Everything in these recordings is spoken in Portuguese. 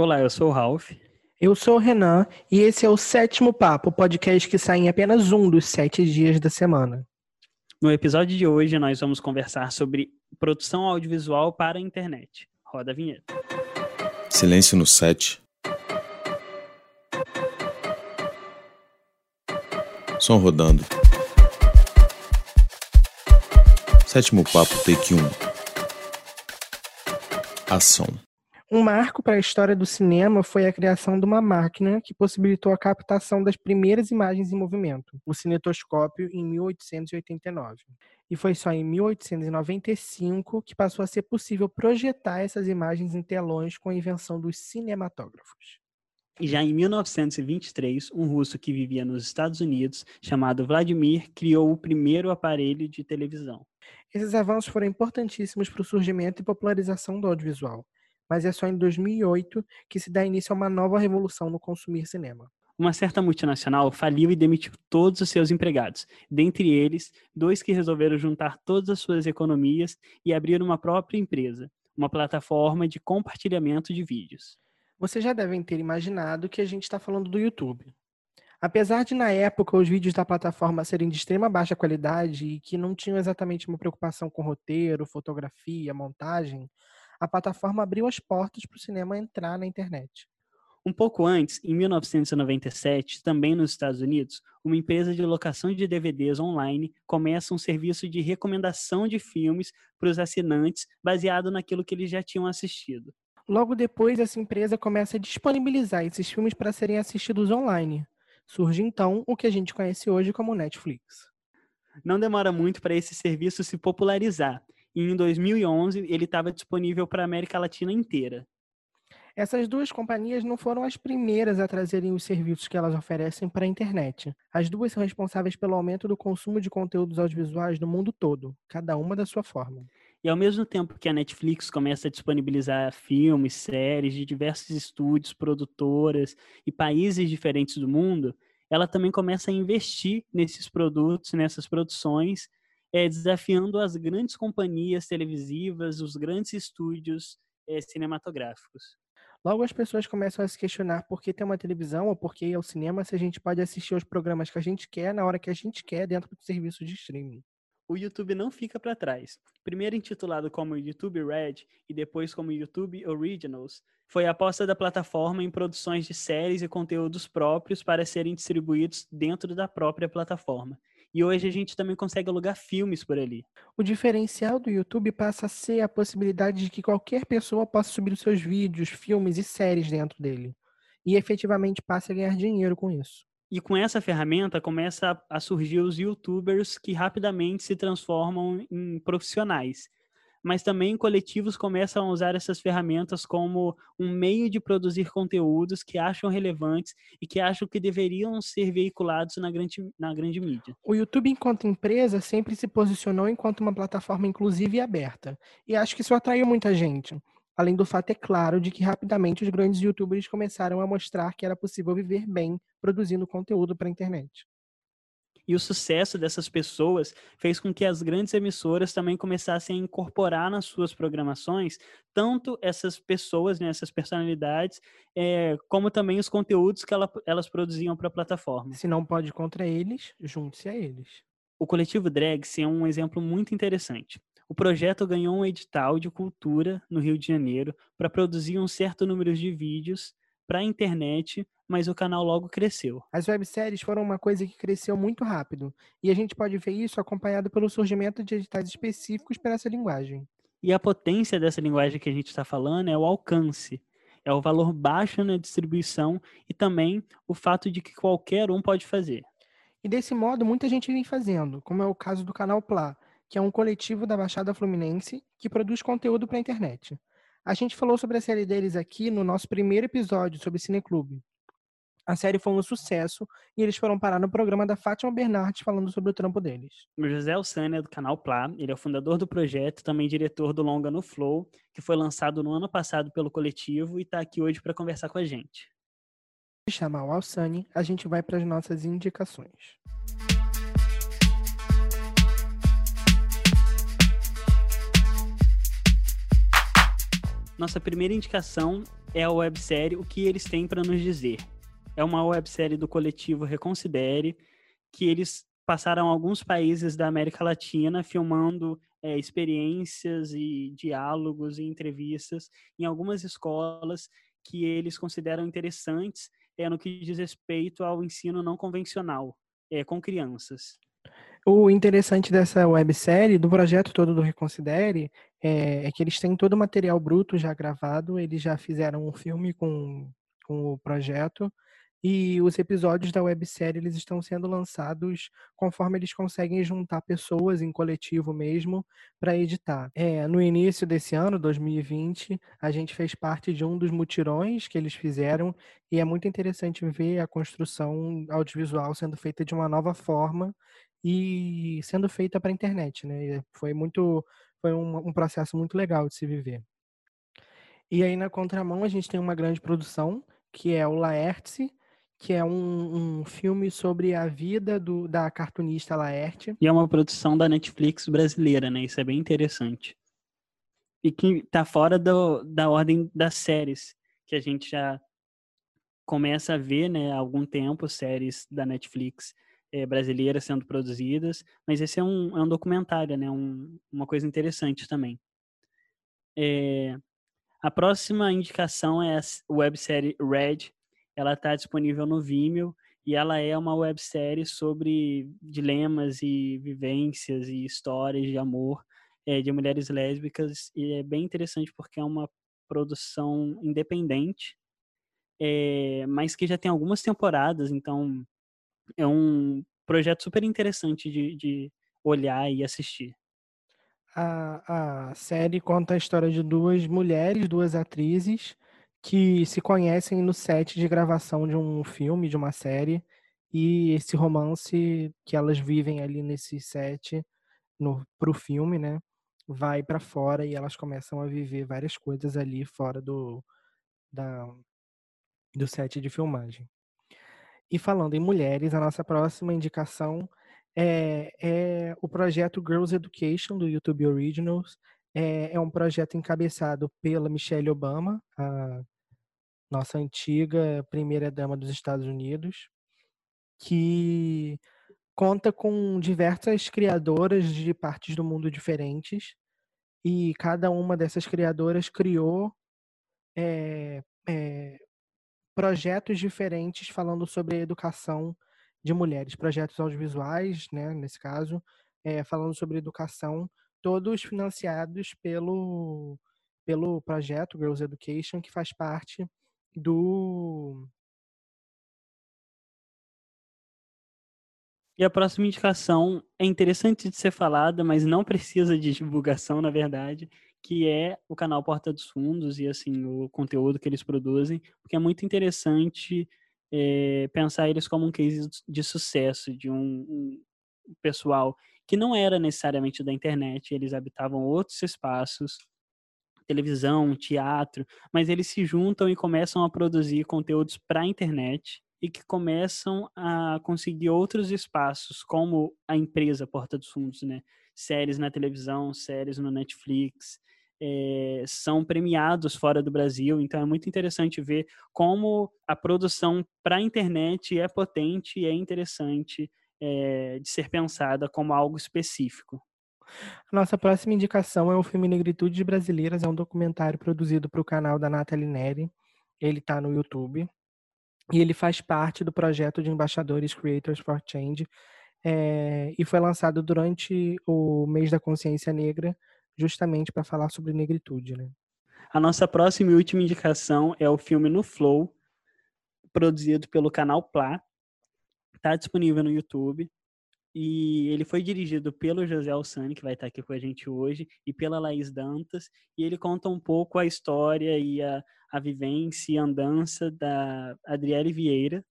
Olá, eu sou o Ralph. Eu sou o Renan e esse é o Sétimo Papo, podcast que sai em apenas um dos sete dias da semana. No episódio de hoje, nós vamos conversar sobre produção audiovisual para a internet. Roda a vinheta. Silêncio no set. Som rodando. Sétimo papo, take 1. Ação. Um marco para a história do cinema foi a criação de uma máquina que possibilitou a captação das primeiras imagens em movimento, o cinetoscópio, em 1889. E foi só em 1895 que passou a ser possível projetar essas imagens em telões com a invenção dos cinematógrafos. E já em 1923, um russo que vivia nos Estados Unidos, chamado Vladimir, criou o primeiro aparelho de televisão. Esses avanços foram importantíssimos para o surgimento e popularização do audiovisual, mas é só em 2008 que se dá início a uma nova revolução no consumir cinema. Uma certa multinacional faliu e demitiu todos os seus empregados, dentre eles, dois que resolveram juntar todas as suas economias e abrir uma própria empresa, uma plataforma de compartilhamento de vídeos. Vocês já devem ter imaginado que a gente está falando do YouTube. Apesar de, na época, os vídeos da plataforma serem de extrema baixa qualidade e que não tinham exatamente uma preocupação com roteiro, fotografia, montagem, a plataforma abriu as portas para o cinema entrar na internet. Um pouco antes, em 1997, também nos Estados Unidos, uma empresa de locação de DVDs online começa um serviço de recomendação de filmes para os assinantes baseado naquilo que eles já tinham assistido. Logo depois, essa empresa começa a disponibilizar esses filmes para serem assistidos online. Surge então o que a gente conhece hoje como Netflix. Não demora muito para esse serviço se popularizar, e em 2011 ele estava disponível para a América Latina inteira. Essas duas companhias não foram as primeiras a trazerem os serviços que elas oferecem para a internet. As duas são responsáveis pelo aumento do consumo de conteúdos audiovisuais no mundo todo, cada uma da sua forma. E ao mesmo tempo que a Netflix começa a disponibilizar filmes, séries de diversos estúdios, produtoras e países diferentes do mundo, ela também começa a investir nesses produtos, nessas produções, é, desafiando as grandes companhias televisivas, os grandes estúdios é, cinematográficos. Logo as pessoas começam a se questionar por que tem uma televisão ou por que ir ao cinema se a gente pode assistir os programas que a gente quer na hora que a gente quer dentro do serviço de streaming o YouTube não fica para trás. Primeiro intitulado como YouTube Red e depois como YouTube Originals, foi a aposta da plataforma em produções de séries e conteúdos próprios para serem distribuídos dentro da própria plataforma. E hoje a gente também consegue alugar filmes por ali. O diferencial do YouTube passa a ser a possibilidade de que qualquer pessoa possa subir os seus vídeos, filmes e séries dentro dele. E efetivamente passe a ganhar dinheiro com isso. E com essa ferramenta começa a surgir os youtubers que rapidamente se transformam em profissionais. Mas também coletivos começam a usar essas ferramentas como um meio de produzir conteúdos que acham relevantes e que acham que deveriam ser veiculados na grande, na grande mídia. O YouTube, enquanto empresa, sempre se posicionou enquanto uma plataforma inclusiva e aberta. E acho que isso atraiu muita gente. Além do fato, é claro, de que rapidamente os grandes youtubers começaram a mostrar que era possível viver bem produzindo conteúdo para a internet. E o sucesso dessas pessoas fez com que as grandes emissoras também começassem a incorporar nas suas programações tanto essas pessoas, né, essas personalidades, é, como também os conteúdos que ela, elas produziam para a plataforma. Se não pode contra eles, junte-se a eles. O coletivo Drags é um exemplo muito interessante. O projeto ganhou um edital de cultura no Rio de Janeiro para produzir um certo número de vídeos para a internet, mas o canal logo cresceu. As webséries foram uma coisa que cresceu muito rápido, e a gente pode ver isso acompanhado pelo surgimento de editais específicos para essa linguagem. E a potência dessa linguagem que a gente está falando é o alcance, é o valor baixo na distribuição e também o fato de que qualquer um pode fazer. E desse modo, muita gente vem fazendo, como é o caso do canal Plá, que é um coletivo da Baixada Fluminense que produz conteúdo para a internet. A gente falou sobre a série deles aqui no nosso primeiro episódio sobre Cineclube. A série foi um sucesso e eles foram parar no programa da Fátima Bernardes falando sobre o trampo deles. O José Alçânia é do canal Plá, ele é o fundador do projeto, também diretor do Longa no Flow, que foi lançado no ano passado pelo coletivo e está aqui hoje para conversar com a gente. Se chamar o Alçani, a gente vai para as nossas indicações. Nossa primeira indicação é a websérie O que eles têm para nos dizer. É uma websérie do coletivo Reconsidere, que eles passaram alguns países da América Latina filmando é, experiências e diálogos e entrevistas em algumas escolas que eles consideram interessantes é, no que diz respeito ao ensino não convencional é, com crianças. O interessante dessa websérie, do projeto todo do Reconsidere, é, é, que eles têm todo o material bruto já gravado, eles já fizeram um filme com, com o projeto, e os episódios da websérie eles estão sendo lançados conforme eles conseguem juntar pessoas em coletivo mesmo para editar. É, no início desse ano, 2020, a gente fez parte de um dos mutirões que eles fizeram e é muito interessante ver a construção audiovisual sendo feita de uma nova forma e sendo feita para a internet, né? Foi muito, foi um, um processo muito legal de se viver. E aí na contramão a gente tem uma grande produção que é o Laertes, que é um, um, filme sobre a vida do, da cartunista Laerte. E é uma produção da Netflix brasileira, né? Isso é bem interessante. E que tá fora do, da ordem das séries, que a gente já começa a ver, né, há algum tempo, séries da Netflix é, brasileiras sendo produzidas, mas esse é um, é um documentário, né, um, uma coisa interessante também. É, a próxima indicação é a websérie Red, ela está disponível no Vimeo e ela é uma websérie sobre dilemas e vivências e histórias de amor é, de mulheres lésbicas e é bem interessante porque é uma produção independente, é, mas que já tem algumas temporadas, então é um projeto super interessante de, de olhar e assistir. A, a série conta a história de duas mulheres, duas atrizes, que se conhecem no set de gravação de um filme, de uma série, e esse romance que elas vivem ali nesse set no pro filme, né, vai para fora e elas começam a viver várias coisas ali fora do da do set de filmagem. E falando em mulheres, a nossa próxima indicação é, é o projeto Girls Education do YouTube Originals. É, é um projeto encabeçado pela Michelle Obama, a nossa antiga primeira-dama dos Estados Unidos, que conta com diversas criadoras de partes do mundo diferentes, e cada uma dessas criadoras criou é, é, projetos diferentes falando sobre a educação de mulheres, projetos audiovisuais, né, nesse caso, é, falando sobre educação, todos financiados pelo, pelo projeto Girls Education, que faz parte do. E a próxima indicação é interessante de ser falada, mas não precisa de divulgação, na verdade, que é o canal Porta dos Fundos e assim o conteúdo que eles produzem, porque é muito interessante é, pensar eles como um case de sucesso de um, um, pessoal que não era necessariamente da internet, eles habitavam outros espaços, televisão, teatro, mas eles se juntam e começam a produzir conteúdos para a internet e que começam a conseguir outros espaços, como a empresa Porta dos Fundos, né? Séries na televisão, séries no Netflix, é, são premiados fora do Brasil. Então é muito interessante ver como a produção para a internet é potente e é interessante é, de ser pensada como algo específico. Nossa próxima indicação é o filme Negritudes Brasileiras, é um documentário produzido para o canal da Nathalie Neri. Ele está no YouTube e ele faz parte do projeto de embaixadores Creators for Change é, e foi lançado durante o mês da consciência negra justamente para falar sobre negritude, né? A nossa próxima e última indicação é o filme No Flow, produzido pelo canal Plá. Está disponível no YouTube. E ele foi dirigido pelo José Alçani, que vai estar aqui com a gente hoje, e pela Laís Dantas. E ele conta um pouco a história e a, a vivência e andança da Adriele Vieira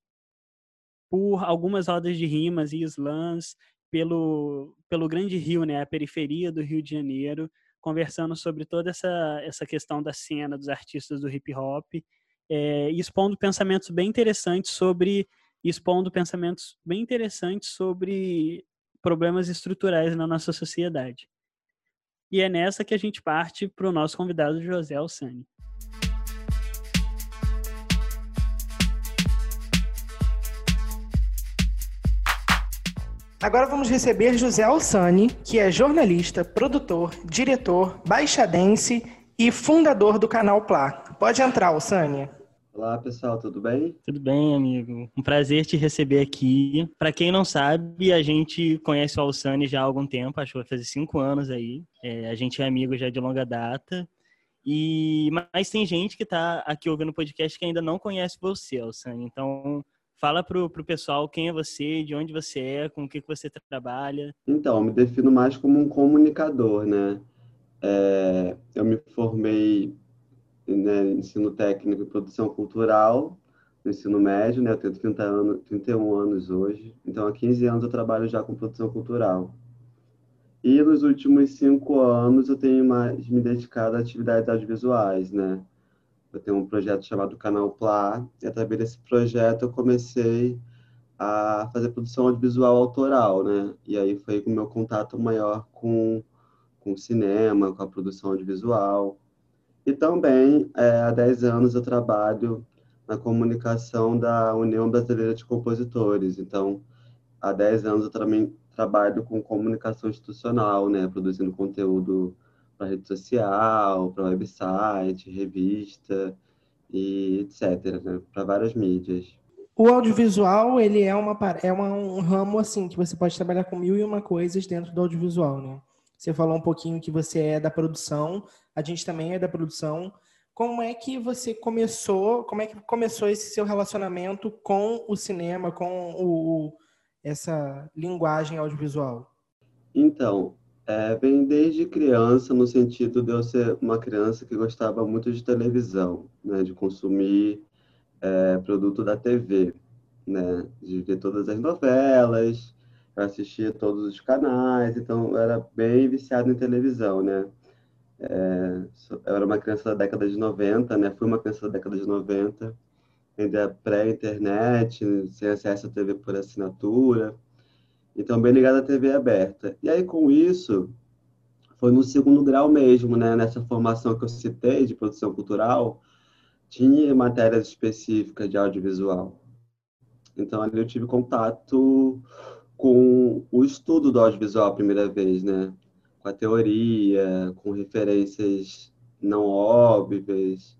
por algumas rodas de rimas e slams pelo, pelo Grande Rio, né, a periferia do Rio de Janeiro, conversando sobre toda essa, essa questão da cena dos artistas do hip hop, é, expondo pensamentos bem interessantes sobre expondo pensamentos bem interessantes sobre problemas estruturais na nossa sociedade. E é nessa que a gente parte para o nosso convidado José Alçani. Agora vamos receber José Alsani, que é jornalista, produtor, diretor, baixadense e fundador do canal Plá. Pode entrar, Alsani. Olá, pessoal, tudo bem? Tudo bem, amigo. Um prazer te receber aqui. Para quem não sabe, a gente conhece o Alsani já há algum tempo, acho que vai fazer cinco anos aí. É, a gente é amigo já de longa data. E mas tem gente que está aqui ouvindo o podcast que ainda não conhece você, Alsani. Então, Fala pro, pro pessoal quem é você, de onde você é, com o que, que você trabalha. Então, eu me defino mais como um comunicador, né? É, eu me formei né, em ensino técnico e produção cultural no ensino médio, né? Eu tenho 30 anos, 31 anos hoje, então há 15 anos eu trabalho já com produção cultural. E nos últimos cinco anos eu tenho mais me dedicado a atividades audiovisuais, né? Eu tenho um projeto chamado Canal Plá, e através desse projeto eu comecei a fazer produção audiovisual autoral, né? E aí foi o meu contato maior com, com o cinema, com a produção audiovisual. E também, é, há 10 anos, eu trabalho na comunicação da União Brasileira de Compositores. Então, há 10 anos eu também trabalho com comunicação institucional, né? Produzindo conteúdo para rede social, para website, revista e etc, né? para várias mídias. O audiovisual, ele é, uma, é uma, um ramo, assim, que você pode trabalhar com mil e uma coisas dentro do audiovisual, né? Você falou um pouquinho que você é da produção, a gente também é da produção. Como é que você começou, como é que começou esse seu relacionamento com o cinema, com o, essa linguagem audiovisual? Então, é, vem desde criança, no sentido de eu ser uma criança que gostava muito de televisão, né, de consumir é, produto da TV, né, de ver todas as novelas, eu assistia todos os canais, então eu era bem viciado em televisão, né. É, eu era uma criança da década de 90, né, fui uma criança da década de 90, ainda pré-internet, sem acesso à TV por assinatura, então, bem ligado à TV aberta. E aí, com isso, foi no segundo grau mesmo, né? Nessa formação que eu citei de produção cultural, tinha matérias específicas de audiovisual. Então, ali eu tive contato com o estudo do audiovisual a primeira vez, né? Com a teoria, com referências não óbvias.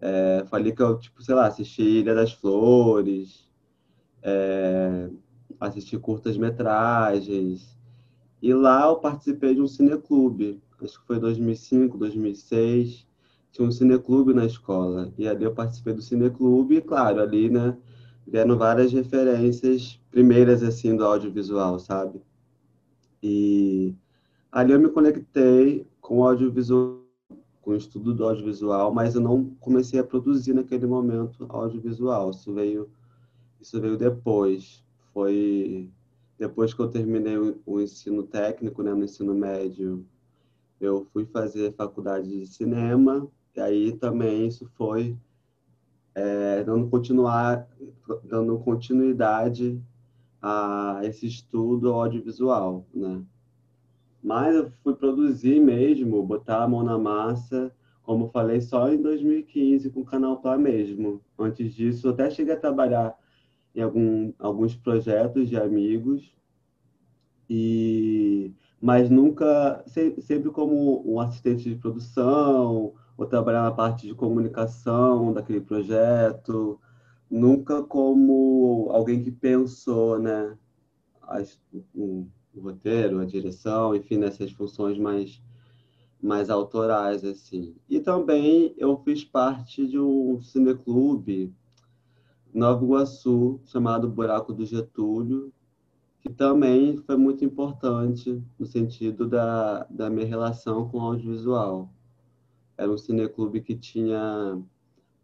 É, falei que eu, tipo, sei lá, assisti Ilha das Flores, é, assisti curtas-metragens. E lá eu participei de um cineclube, acho que foi 2005, 2006. Tinha um cineclube na escola. E ali eu participei do cineclube, e claro, ali, né, vieram várias referências primeiras, assim, do audiovisual, sabe? E ali eu me conectei com o audiovisual, com o estudo do audiovisual, mas eu não comecei a produzir naquele momento audiovisual. Isso veio, isso veio depois foi depois que eu terminei o, ensino técnico, né, no ensino médio, eu fui fazer faculdade de cinema, e aí também isso foi é, dando, continuar, dando continuidade a esse estudo audiovisual, né? Mas eu fui produzir mesmo, botar a mão na massa, como falei, só em 2015 com o Canal Plá mesmo. Antes disso, eu até cheguei a trabalhar em algum, alguns projetos de amigos, e mas nunca, sempre como um assistente de produção, ou trabalhar na parte de comunicação daquele projeto, nunca como alguém que pensou, né, o roteiro, a direção, enfim, nessas funções mais mais autorais assim. E também eu fiz parte de um cineclube Nova Iguaçu, chamado Buraco do Getúlio, que também foi muito importante no sentido da, da minha relação com o audiovisual. Era um cineclube que tinha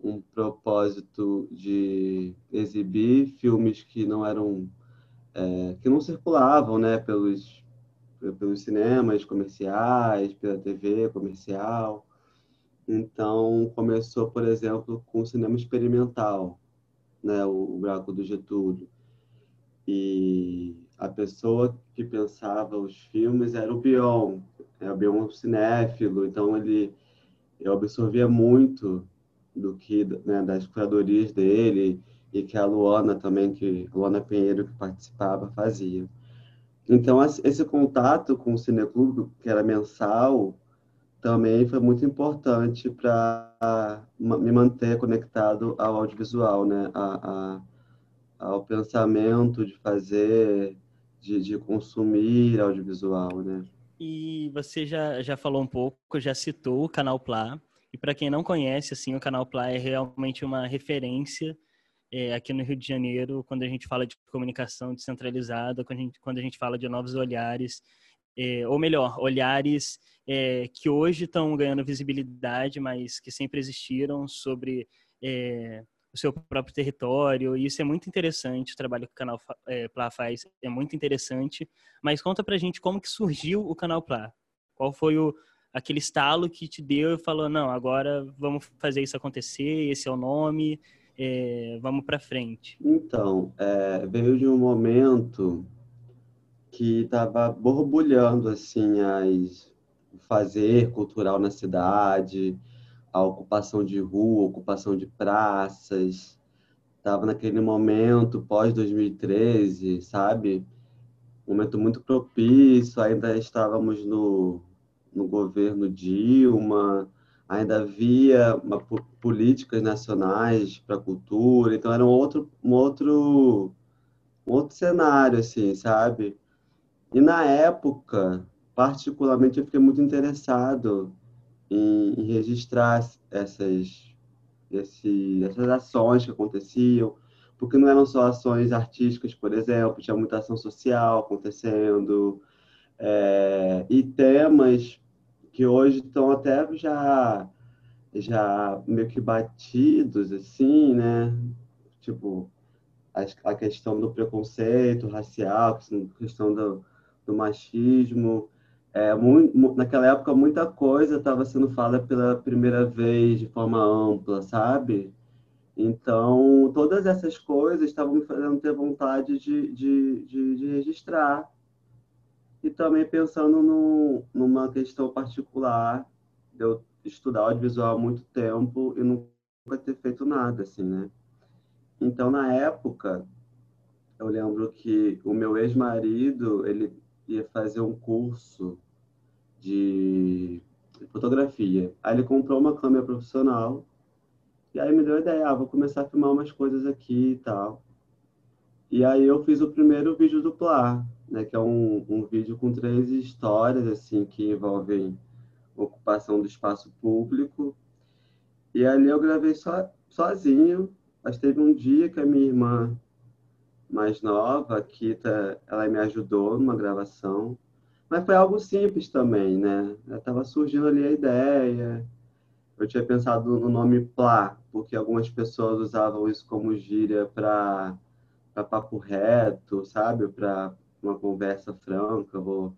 um propósito de exibir filmes que não eram é, que não circulavam né pelos pelos cinemas comerciais pela TV comercial então começou por exemplo com o cinema experimental né, o, o buraco do Getúlio. E a pessoa que pensava os filmes era o Bion, é o Bion cinéfilo, então ele eu absorvia muito do que né, das curadorias dele e que a Luana também, que a Luana Pinheiro que participava, fazia. Então, esse contato com o Cineclube, que era mensal, também foi muito importante para me manter conectado ao audiovisual, né? A, a, ao pensamento de fazer, de, de consumir audiovisual, né? E você já, já falou um pouco, já citou o Canal Plá. E para quem não conhece, assim, o Canal Plá é realmente uma referência é, aqui no Rio de Janeiro quando a gente fala de comunicação descentralizada, quando a gente, quando a gente fala de novos olhares, é, ou melhor, olhares é, que hoje estão ganhando visibilidade, mas que sempre existiram sobre é, o seu próprio território, e isso é muito interessante, o trabalho que o canal é, Plá faz é muito interessante, mas conta pra gente como que surgiu o canal Plá, qual foi o, aquele estalo que te deu e falou, não, agora vamos fazer isso acontecer, esse é o nome, é, vamos para frente? Então, é, veio de um momento que estava borbulhando assim as fazer cultural na cidade, a ocupação de rua, ocupação de praças. Estava naquele momento pós-2013, sabe? Um momento muito propício, ainda estávamos no, no governo Dilma, ainda havia uma, políticas nacionais para a cultura, então era um outro, um outro, um outro cenário, assim, sabe? E na época, particularmente, eu fiquei muito interessado em, em registrar essas, esse, essas ações que aconteciam, porque não eram só ações artísticas, por exemplo, tinha muita ação social acontecendo, é, e temas que hoje estão até já, já meio que batidos, assim, né? Tipo, a, a questão do preconceito racial, a questão do, do machismo, é, muito, naquela época, muita coisa estava sendo falada pela primeira vez de forma ampla, sabe? Então, todas essas coisas estavam me fazendo ter vontade de, de, de, de registrar. E também pensando no, numa questão particular, de eu estudar audiovisual há muito tempo e nunca ter feito nada, assim, né? Então, na época, eu lembro que o meu ex-marido, ele ia fazer um curso de fotografia. Aí ele comprou uma câmera profissional e aí me deu a ideia, ah, vou começar a filmar umas coisas aqui e tal. E aí eu fiz o primeiro vídeo do Plá, né, que é um, um vídeo com três histórias assim que envolvem ocupação do espaço público. E ali eu gravei so, sozinho, mas teve um dia que a minha irmã mais nova, a Kita, ela me ajudou numa gravação. Mas foi algo simples também, né? Estava surgindo ali a ideia. Eu tinha pensado no nome Plá, porque algumas pessoas usavam isso como gíria para papo reto, sabe? Para uma conversa franca. Vou,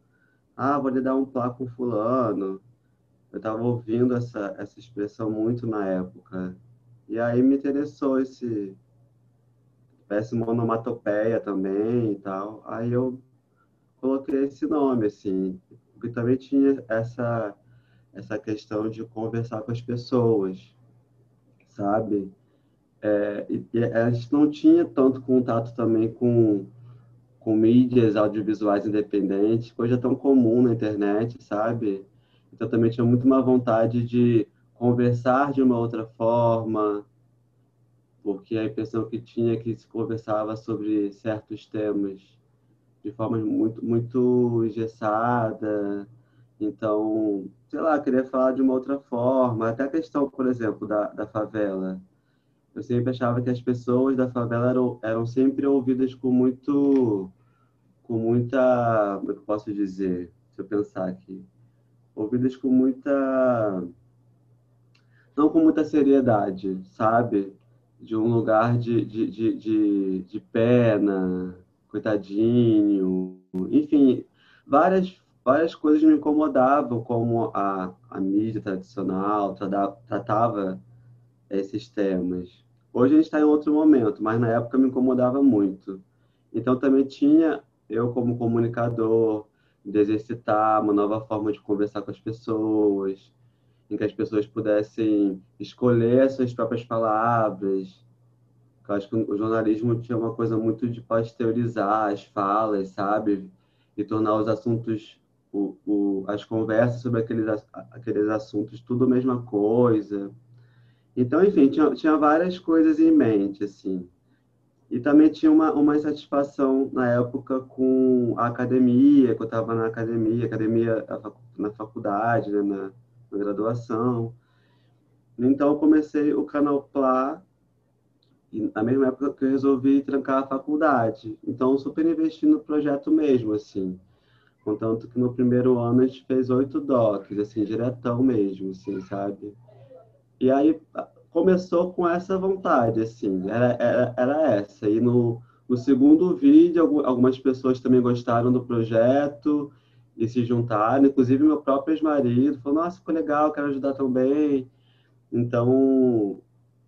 ah, vou lhe dar um Plá com fulano. Eu estava ouvindo essa, essa expressão muito na época. E aí me interessou esse péssimo onomatopeia também e tal. Aí eu coloquei esse nome, assim, porque também tinha essa, essa questão de conversar com as pessoas, sabe? É, e, e a gente não tinha tanto contato também com, com mídias audiovisuais independentes, coisa tão comum na internet, sabe? Então também tinha muito uma vontade de conversar de uma outra forma, porque a impressão que tinha é que se conversava sobre certos temas de forma muito, muito engessada. Então, sei lá, queria falar de uma outra forma. Até a questão, por exemplo, da, da favela. Eu sempre achava que as pessoas da favela eram, eram sempre ouvidas com muito. com muita. Como é que eu posso dizer? Se eu pensar aqui. Ouvidas com muita. não com muita seriedade, sabe? De um lugar de, de, de, de, de pena, coitadinho, enfim, várias várias coisas me incomodavam como a, a mídia tradicional tratava esses temas. Hoje a gente está em outro momento, mas na época me incomodava muito. Então também tinha eu como comunicador de exercitar uma nova forma de conversar com as pessoas, em que as pessoas pudessem escolher as suas próprias palavras, eu acho que o jornalismo tinha uma coisa muito de pasteurizar as falas, sabe? e tornar os assuntos, o, o, as conversas sobre aqueles, aqueles assuntos tudo a mesma coisa. Então, enfim, tinha, tinha várias coisas em mente, assim. E também tinha uma, uma insatisfação na época com a academia, que eu estava na academia, academia na faculdade, né, na, graduação. Então, eu comecei o Canal Plá e na mesma época que eu resolvi trancar a faculdade. Então, super investi no projeto mesmo, assim. Contanto que no primeiro ano a gente fez oito docs, assim, diretão mesmo, assim, sabe? E aí começou com essa vontade, assim, era, era, era essa. E no, no segundo vídeo, algumas pessoas também gostaram do projeto e se juntaram, inclusive meu próprio ex-marido falou, nossa, ficou legal, quero ajudar também. Então,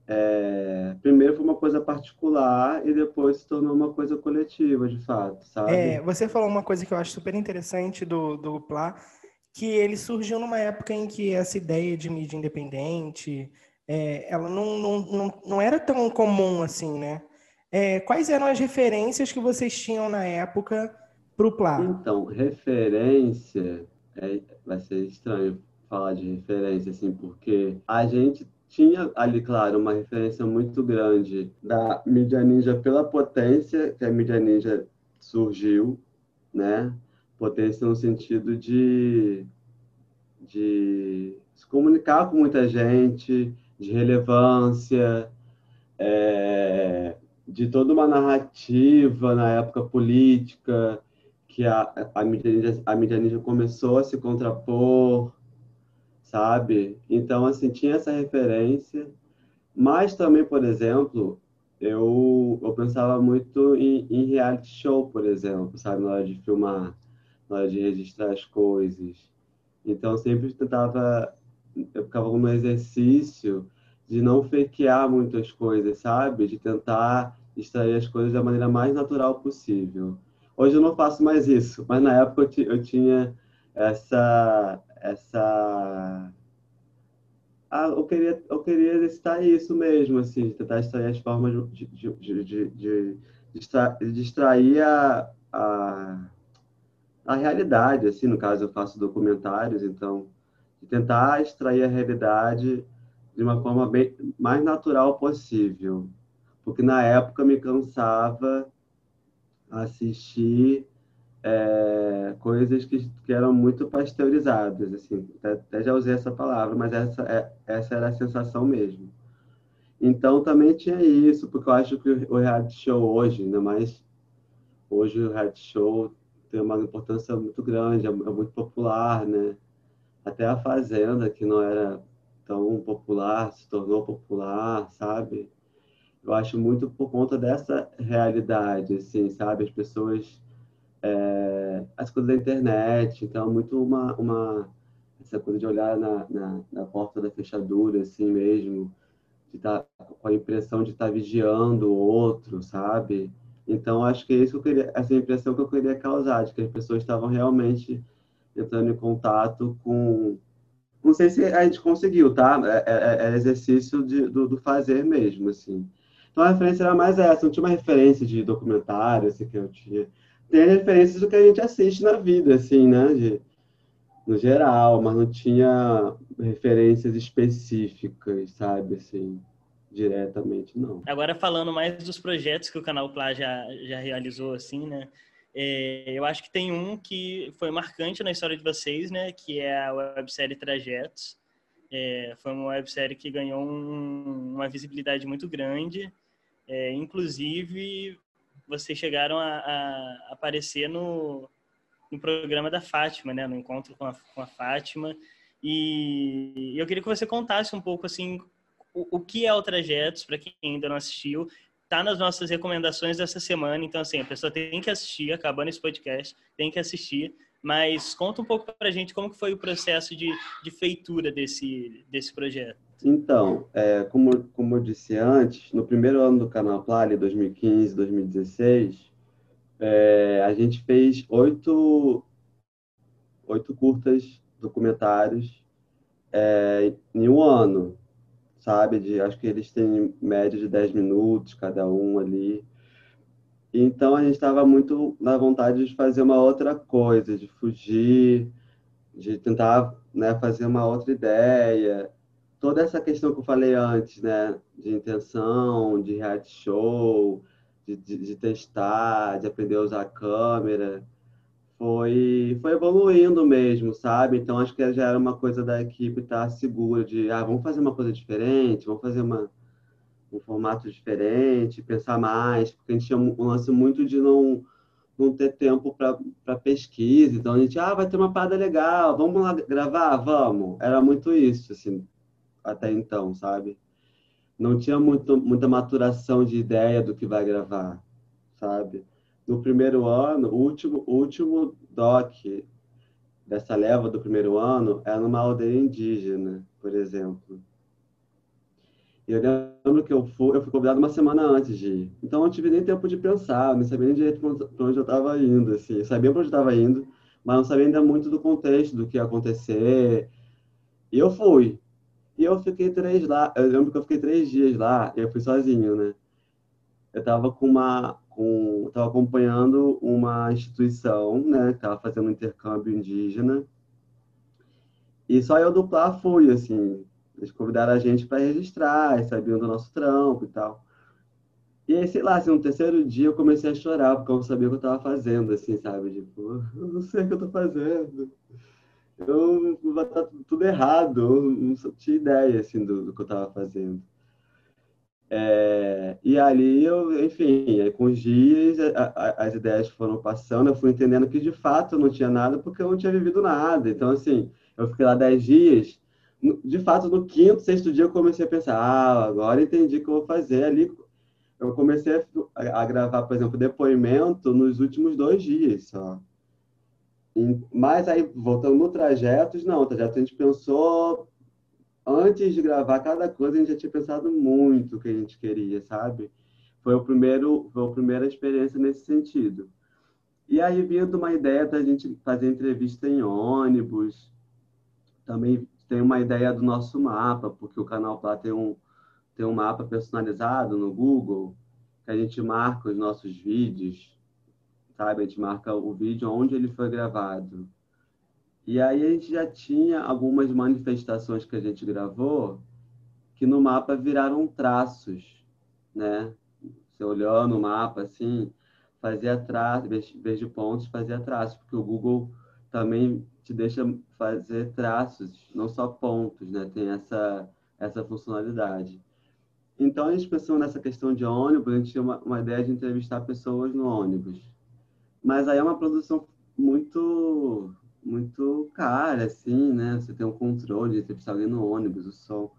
é, primeiro foi uma coisa particular e depois se tornou uma coisa coletiva, de fato, sabe? É, você falou uma coisa que eu acho super interessante do, do Plá, que ele surgiu numa época em que essa ideia de mídia independente, é, ela não, não, não, não era tão comum assim, né? É, quais eram as referências que vocês tinham na época para o Plá? Então, referência, é, vai ser estranho falar de referência, assim, porque a gente tinha ali, claro, uma referência muito grande da mídia ninja pela potência que a mídia ninja surgiu, né? Potência no sentido de, de se comunicar com muita gente, de relevância, é, de toda uma narrativa na época política que a, a, mídia ninja, a mídia ninja começou a se contrapor, sabe? Então, assim, tinha essa referência, mas também, por exemplo, eu, eu pensava muito em, em reality show, por exemplo, sabe? Na hora de filmar, na hora de registrar as coisas. Então, sempre tentava, eu ficava no exercício de não fakear muitas coisas, sabe? De tentar extrair as coisas da maneira mais natural possível. Hoje eu não faço mais isso, mas na época eu, eu tinha essa essa ah, eu queria eu queria exercitar isso mesmo assim tentar extrair as formas de, de, de, de, de, a, a, a realidade assim no caso eu faço documentários então tentar extrair a realidade de uma forma bem mais natural possível porque na época me cansava assistir é, coisas que, que eram muito pasteurizadas, assim, até, até, já usei essa palavra, mas essa, é, essa era a sensação mesmo. Então também tinha isso, porque eu acho que o reality show hoje, ainda mais hoje o reality show tem uma importância muito grande, é, é muito popular, né? Até a Fazenda, que não era tão popular, se tornou popular, sabe? Eu acho muito por conta dessa realidade, assim, sabe? As pessoas é, as coisas da internet, então muito uma, uma essa coisa de olhar na, na, na porta da fechadura, assim mesmo, de tá, com a impressão de estar tá vigiando o outro, sabe? Então acho que é isso que eu queria, essa impressão que eu queria causar, de que as pessoas estavam realmente entrando em contato com não sei se a gente conseguiu, tá? É, é, é exercício de, do, do, fazer mesmo, assim. Então a referência era mais essa, não tinha uma referência de documentário, assim, que eu tinha tem referências do que a gente assiste na vida, assim, né? De, no geral, mas não tinha referências específicas, sabe, assim, diretamente, não. Agora, falando mais dos projetos que o Canal Plá já, já realizou, assim, né? É, eu acho que tem um que foi marcante na história de vocês, né? Que é a websérie Trajetos. É, foi uma websérie que ganhou um, uma visibilidade muito grande. É, inclusive, vocês chegaram a, a aparecer no, no programa da Fátima, né? No encontro com a, com a Fátima. E eu queria que você contasse um pouco assim o, o que é o Trajetos para quem ainda não assistiu. Tá nas nossas recomendações dessa semana, então assim a pessoa tem que assistir, acabando esse podcast, tem que assistir. Mas conta um pouco para a gente como que foi o processo de, de feitura desse desse projeto. Então, é, como, como eu disse antes, no primeiro ano do Canal Plali, 2015, 2016, é, a gente fez oito, oito curtas documentários é, em um ano, sabe? De, acho que eles têm média de 10 minutos cada um ali. Então a gente estava muito na vontade de fazer uma outra coisa, de fugir, de tentar né, fazer uma outra ideia. Toda essa questão que eu falei antes, né, de intenção, de reality show, de, de, de testar, de aprender a usar a câmera, foi, foi evoluindo mesmo, sabe? Então acho que já era uma coisa da equipe estar segura de, ah, vamos fazer uma coisa diferente, vamos fazer uma um formato diferente, pensar mais, porque a gente tinha um lance muito de não, não ter tempo para pesquisa. Então a gente, ah, vai ter uma parada legal, vamos lá gravar? Vamos. Era muito isso, assim, até então, sabe? Não tinha muito, muita maturação de ideia do que vai gravar, sabe? No primeiro ano, o último, último doc dessa leva do primeiro ano era numa aldeia indígena, por exemplo. E eu lembro que eu fui, eu fui convidado uma semana antes de ir. Então eu não tive nem tempo de pensar, não sabia nem direito para onde eu estava indo. Assim. Eu sabia para onde eu estava indo, mas não sabia ainda muito do contexto, do que ia acontecer. E eu fui. E eu fiquei três lá. Eu lembro que eu fiquei três dias lá eu fui sozinho, né? Eu estava com uma. Com, estava acompanhando uma instituição, né? Que estava fazendo um intercâmbio indígena. E só eu duplar fui, assim. Eles convidaram a gente para registrar, sabiam do nosso trampo e tal. E aí, sei lá, assim, no terceiro dia eu comecei a chorar, porque eu não sabia o que eu estava fazendo, assim, sabe? Tipo, eu não sei o que eu estou fazendo. Eu vai estar tudo errado, eu não tinha ideia, assim, do, do que eu estava fazendo. É, e ali eu, enfim, com os dias a, a, as ideias foram passando, eu fui entendendo que de fato eu não tinha nada porque eu não tinha vivido nada. Então, assim, eu fiquei lá dez dias de fato, no quinto, sexto dia, eu comecei a pensar, ah, agora entendi o que eu vou fazer ali. Eu comecei a, a gravar, por exemplo, depoimento nos últimos dois dias só. Mas aí, voltando no trajeto, não, o trajeto a gente pensou, antes de gravar cada coisa, a gente já tinha pensado muito o que a gente queria, sabe? Foi, o primeiro, foi a primeira experiência nesse sentido. E aí, vindo uma ideia da gente fazer entrevista em ônibus, também tem uma ideia do nosso mapa, porque o Canal Plá tem um, tem um mapa personalizado no Google, que a gente marca os nossos vídeos, sabe? A gente marca o vídeo onde ele foi gravado. E aí a gente já tinha algumas manifestações que a gente gravou que no mapa viraram traços, né? Você olhando o mapa assim, fazia traços, vez de pontos, fazia traços, porque o Google também te deixa fazer traços, não só pontos, né? Tem essa, essa funcionalidade. Então, a gente pensou nessa questão de ônibus, a gente tinha uma, uma ideia de entrevistar pessoas no ônibus. Mas aí é uma produção muito muito cara, assim, né? Você tem um controle de entrevistar alguém no ônibus, o som.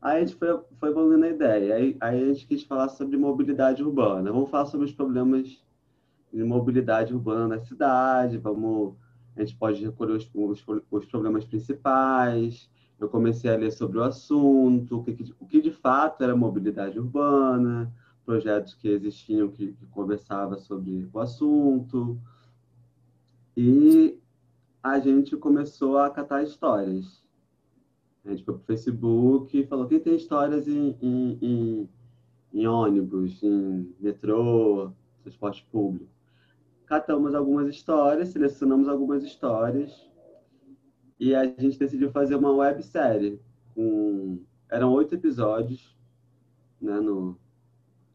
Aí a gente foi, foi evoluindo a ideia. Aí, aí a gente quis falar sobre mobilidade urbana. Vamos falar sobre os problemas de mobilidade urbana na cidade, vamos a gente pode recolher os, os, os, problemas principais. Eu comecei a ler sobre o assunto, o que, o que de fato era mobilidade urbana, projetos que existiam que, que conversavam sobre o assunto. E a gente começou a catar histórias. A gente foi para o Facebook e falou: quem tem histórias em, em, em, em ônibus, em metrô, transporte público? catamos algumas histórias, selecionamos algumas histórias e a gente decidiu fazer uma websérie. Com... Eram oito episódios, né, no...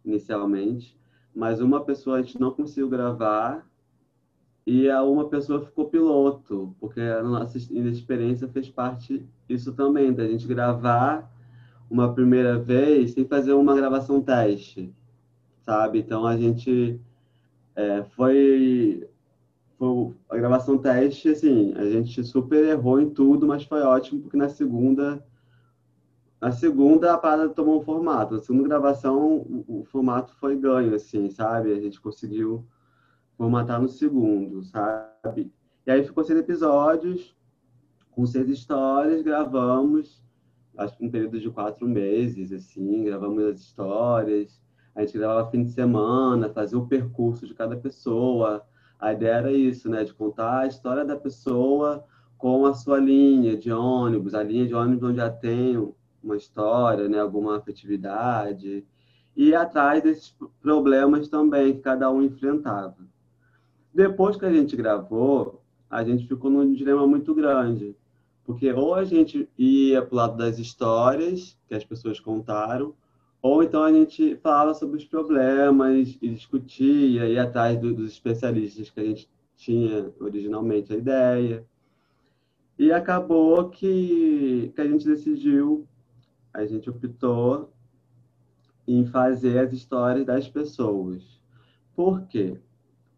inicialmente, mas uma pessoa a gente não conseguiu gravar e a uma pessoa ficou piloto, porque a nossa experiência fez parte isso também, da gente gravar uma primeira vez sem fazer uma gravação teste, sabe? Então a gente é, foi, foi a gravação teste, assim, a gente super errou em tudo, mas foi ótimo, porque na segunda na segunda a parada tomou um formato. Na segunda gravação o, o, formato foi ganho, assim, sabe? A gente conseguiu formatar no segundo, sabe? E aí ficou seis episódios, com seis histórias, gravamos, acho que um período de quatro meses, assim, gravamos as histórias, a gente gravava fim de semana, fazia o percurso de cada pessoa. A ideia era isso, né? De contar a história da pessoa com a sua linha de ônibus, a linha de ônibus onde já tem uma história, né? Alguma afetividade. e atrás desses problemas também que cada um enfrentava. Depois que a gente gravou, a gente ficou num dilema muito grande, porque ou a gente ia para o lado das histórias que as pessoas contaram, ou então a gente falava sobre os problemas e discutia, ia atrás do, dos especialistas que a gente tinha originalmente a ideia. E acabou que, que a gente decidiu, a gente optou em fazer as histórias das pessoas. Por quê?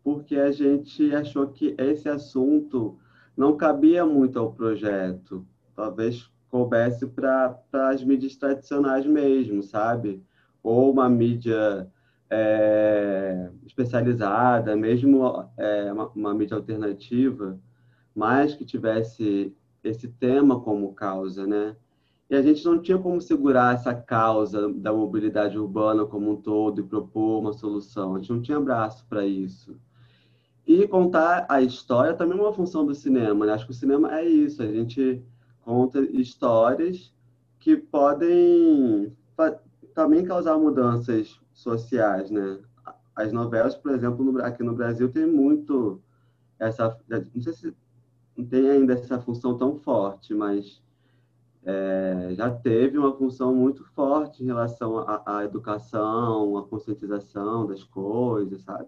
Porque a gente achou que esse assunto não cabia muito ao projeto. Talvez coubesse para as mídias tradicionais mesmo, sabe? Ou uma mídia é, especializada, mesmo é, uma, uma mídia alternativa, mas que tivesse esse tema como causa, né? E a gente não tinha como segurar essa causa da mobilidade urbana como um todo e propor uma solução. A gente não tinha braço para isso. E contar a história também é uma função do cinema. Né? Acho que o cinema é isso. A gente conta histórias que podem também causar mudanças sociais, né? As novelas, por exemplo, aqui no Brasil tem muito essa, não sei se tem ainda essa função tão forte, mas é, já teve uma função muito forte em relação à, à educação, à conscientização das coisas, sabe?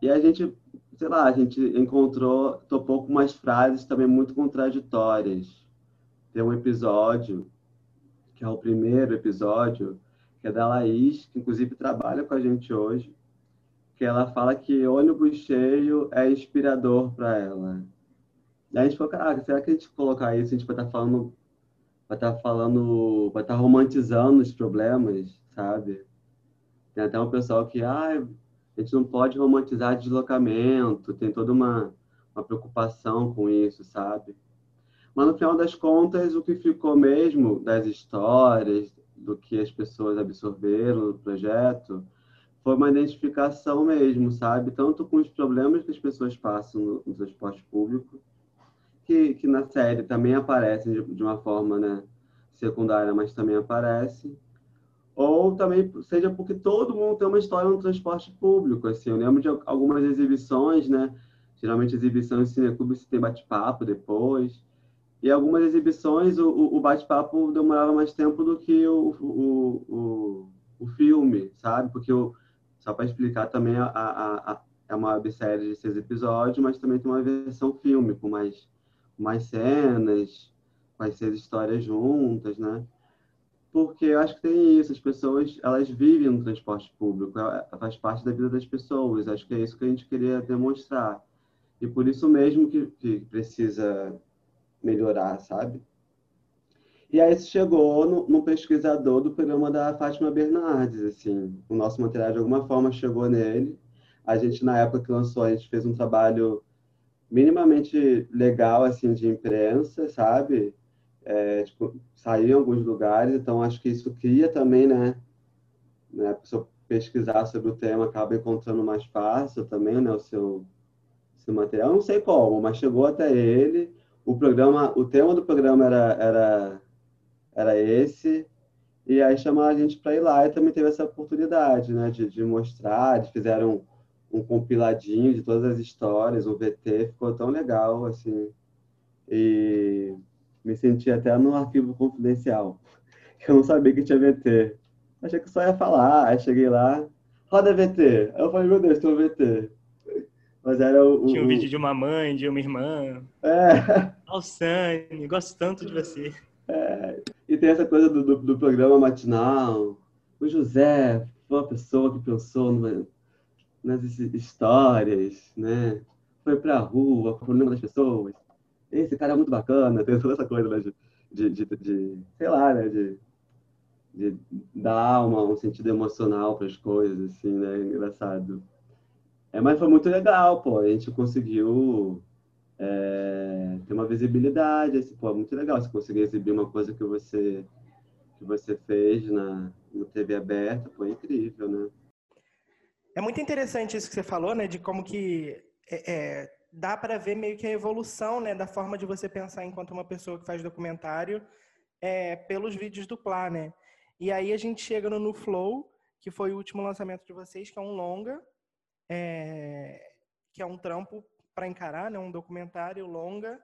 E a gente, sei lá, a gente encontrou, topou com umas frases também muito contraditórias. Tem um episódio, que é o primeiro episódio, que é da Laís, que inclusive trabalha com a gente hoje, que ela fala que ônibus cheio é inspirador para ela. Daí a gente falou, caraca, será que a gente colocar isso, a gente vai estar tá falando, vai estar tá falando, vai estar tá romantizando os problemas, sabe? Tem até um pessoal que, ah, a gente não pode romantizar deslocamento, tem toda uma, uma preocupação com isso, sabe? Mas no final das contas, o que ficou mesmo das histórias, do que as pessoas absorveram do projeto, foi uma identificação mesmo, sabe? Tanto com os problemas que as pessoas passam no, no transporte público, que, que na série também aparecem de, de uma forma né, secundária, mas também aparece. Ou também seja porque todo mundo tem uma história no transporte público. Assim, eu lembro de algumas exibições, né? Geralmente exibições em cineclube se tem bate-papo depois. E algumas exibições o, o bate-papo demorava mais tempo do que o, o, o, o filme, sabe? Porque só para explicar também a, a, a, é uma websérie de seis episódios, mas também tem uma versão filme com mais mais cenas, as seis histórias juntas, né? Porque eu acho que tem isso, as pessoas, elas vivem no transporte público, é, faz parte da vida das pessoas, acho que é isso que a gente queria demonstrar. E por isso mesmo que, que precisa melhorar, sabe? E aí isso chegou no, no, pesquisador do programa da Fátima Bernardes, assim, o nosso material de alguma forma chegou nele. A gente na época que lançou, a gente fez um trabalho minimamente legal assim de imprensa, sabe? É, tipo, em alguns lugares, então acho que isso cria também, né? né? A pessoa pesquisar sobre o tema acaba encontrando mais fácil também, né? O seu, seu material. não sei como, mas chegou até ele. O programa, o tema do programa era, era, era esse. E aí chamaram a gente para ir lá e também teve essa oportunidade, né? De, de mostrar, de fizeram um compiladinho de todas as histórias, um VT, ficou tão legal, assim. E me senti até no arquivo confidencial, que eu não sabia que tinha VT. Achei que só ia falar, aí cheguei lá, roda VT. Aí eu falei, meu Deus, tem um VT. Mas era o, Tinha um vídeo de uma mãe, de uma irmã. É. Alçane, gosto tanto de você. É. E tem essa coisa do, do, do programa matinal. O José foi uma pessoa que pensou no nas histórias, né? Foi pra rua, o problema das pessoas. Esse cara é muito bacana, tem toda essa coisa né? de, de, de, de, sei lá, né? De, de dar uma, um sentido emocional para as coisas, assim, né? Engraçado. É, mas foi muito legal, pô. A gente conseguiu é, ter uma visibilidade, assim, pô, muito legal você conseguir exibir uma coisa que você que você fez na, na TV aberta, foi incrível, né? É muito interessante isso que você falou, né? De como que é, é, dá para ver meio que a evolução, né? Da forma de você pensar enquanto uma pessoa que faz documentário é, pelos vídeos do Plá, né? E aí a gente chega no No Flow, que foi o último lançamento de vocês, que é um longa, é, que é um trampo para encarar, né, um documentário longa,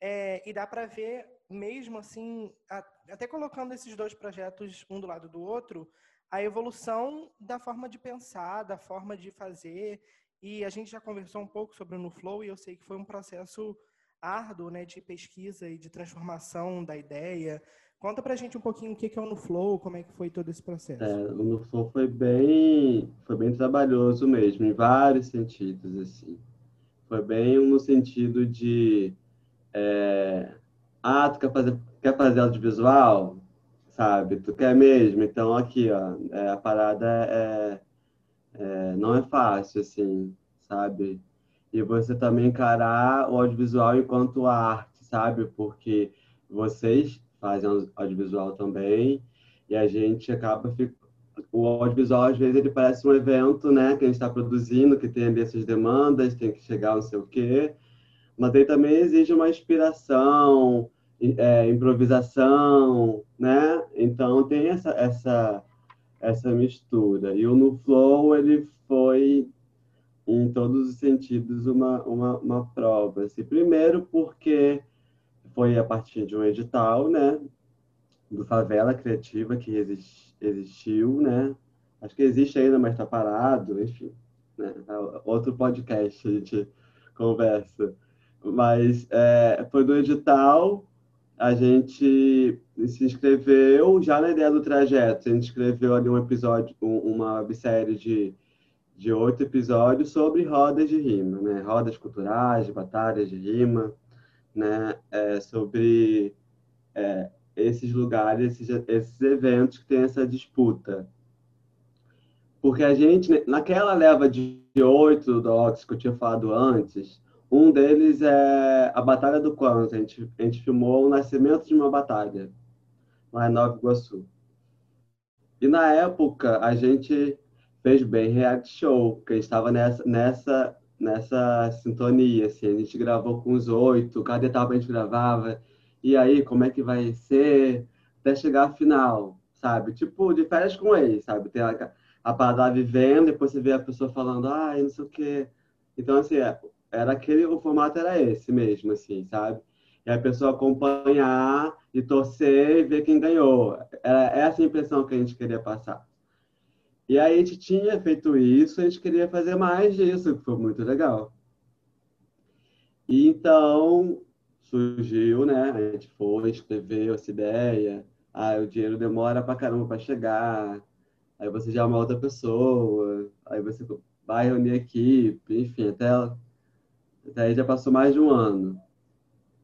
é, e dá para ver mesmo assim, até colocando esses dois projetos um do lado do outro, a evolução da forma de pensar, da forma de fazer. E a gente já conversou um pouco sobre o No Flow e eu sei que foi um processo árduo, né, de pesquisa e de transformação da ideia. Conta pra gente um pouquinho o que é o No Flow, como é que foi todo esse processo. É, o No Flow foi bem, foi bem trabalhoso mesmo, em vários sentidos, assim. Foi bem no sentido de é, ah, tu quer fazer, quer fazer audiovisual? Sabe? Tu quer mesmo? Então, aqui, ó, é, a parada é, é, não é fácil, assim, sabe? E você também encarar o audiovisual enquanto arte, sabe? Porque vocês fazem audiovisual também e a gente acaba ficando o audiovisual às vezes ele parece um evento, né, que a gente está produzindo, que tem essas demandas, tem que chegar não sei o quê, mas ele também exige uma inspiração, é, improvisação, né? Então tem essa essa essa mistura. E o no flow ele foi em todos os sentidos uma uma, uma prova. Assim, primeiro porque foi a partir de um edital, né? Do Favela Criativa que existiu, né? Acho que existe ainda, mas está parado, enfim. Né? É outro podcast a gente conversa. Mas é, foi do edital a gente se inscreveu já na ideia do trajeto. A gente escreveu ali um episódio, uma websérie de, de oito episódios sobre rodas de rima, né? Rodas culturais, batalhas de rima, né? É, sobre é, esses lugares, esses, esses eventos que tem essa disputa. Porque a gente, naquela leva de oito docs que eu tinha falado antes, um deles é a Batalha do Quanto. A gente, a gente filmou o nascimento de uma batalha lá em Nova Iguaçu. E na época a gente fez bem reality show, gente estava nessa, nessa, nessa sintonia. Assim. A gente gravou com os oito, cada etapa a gente gravava. E aí, como é que vai ser até chegar à final, sabe? Tipo, de férias com eles, sabe? Tem a, a parada vivendo, depois você vê a pessoa falando, ai, não sei o quê. Então, assim, é, era aquele, o formato era esse mesmo, assim, sabe? E a pessoa acompanhar e torcer e ver quem ganhou. Era essa impressão que a gente queria passar. E aí a gente tinha feito isso, a gente queria fazer mais disso, que foi muito legal. E então surgiu, né? A gente foi, escreveu essa ideia. Ah, o dinheiro demora pra caramba para chegar. Aí você já é uma outra pessoa. Aí você vai reunir a equipe, enfim, até Daí já passou mais de um ano.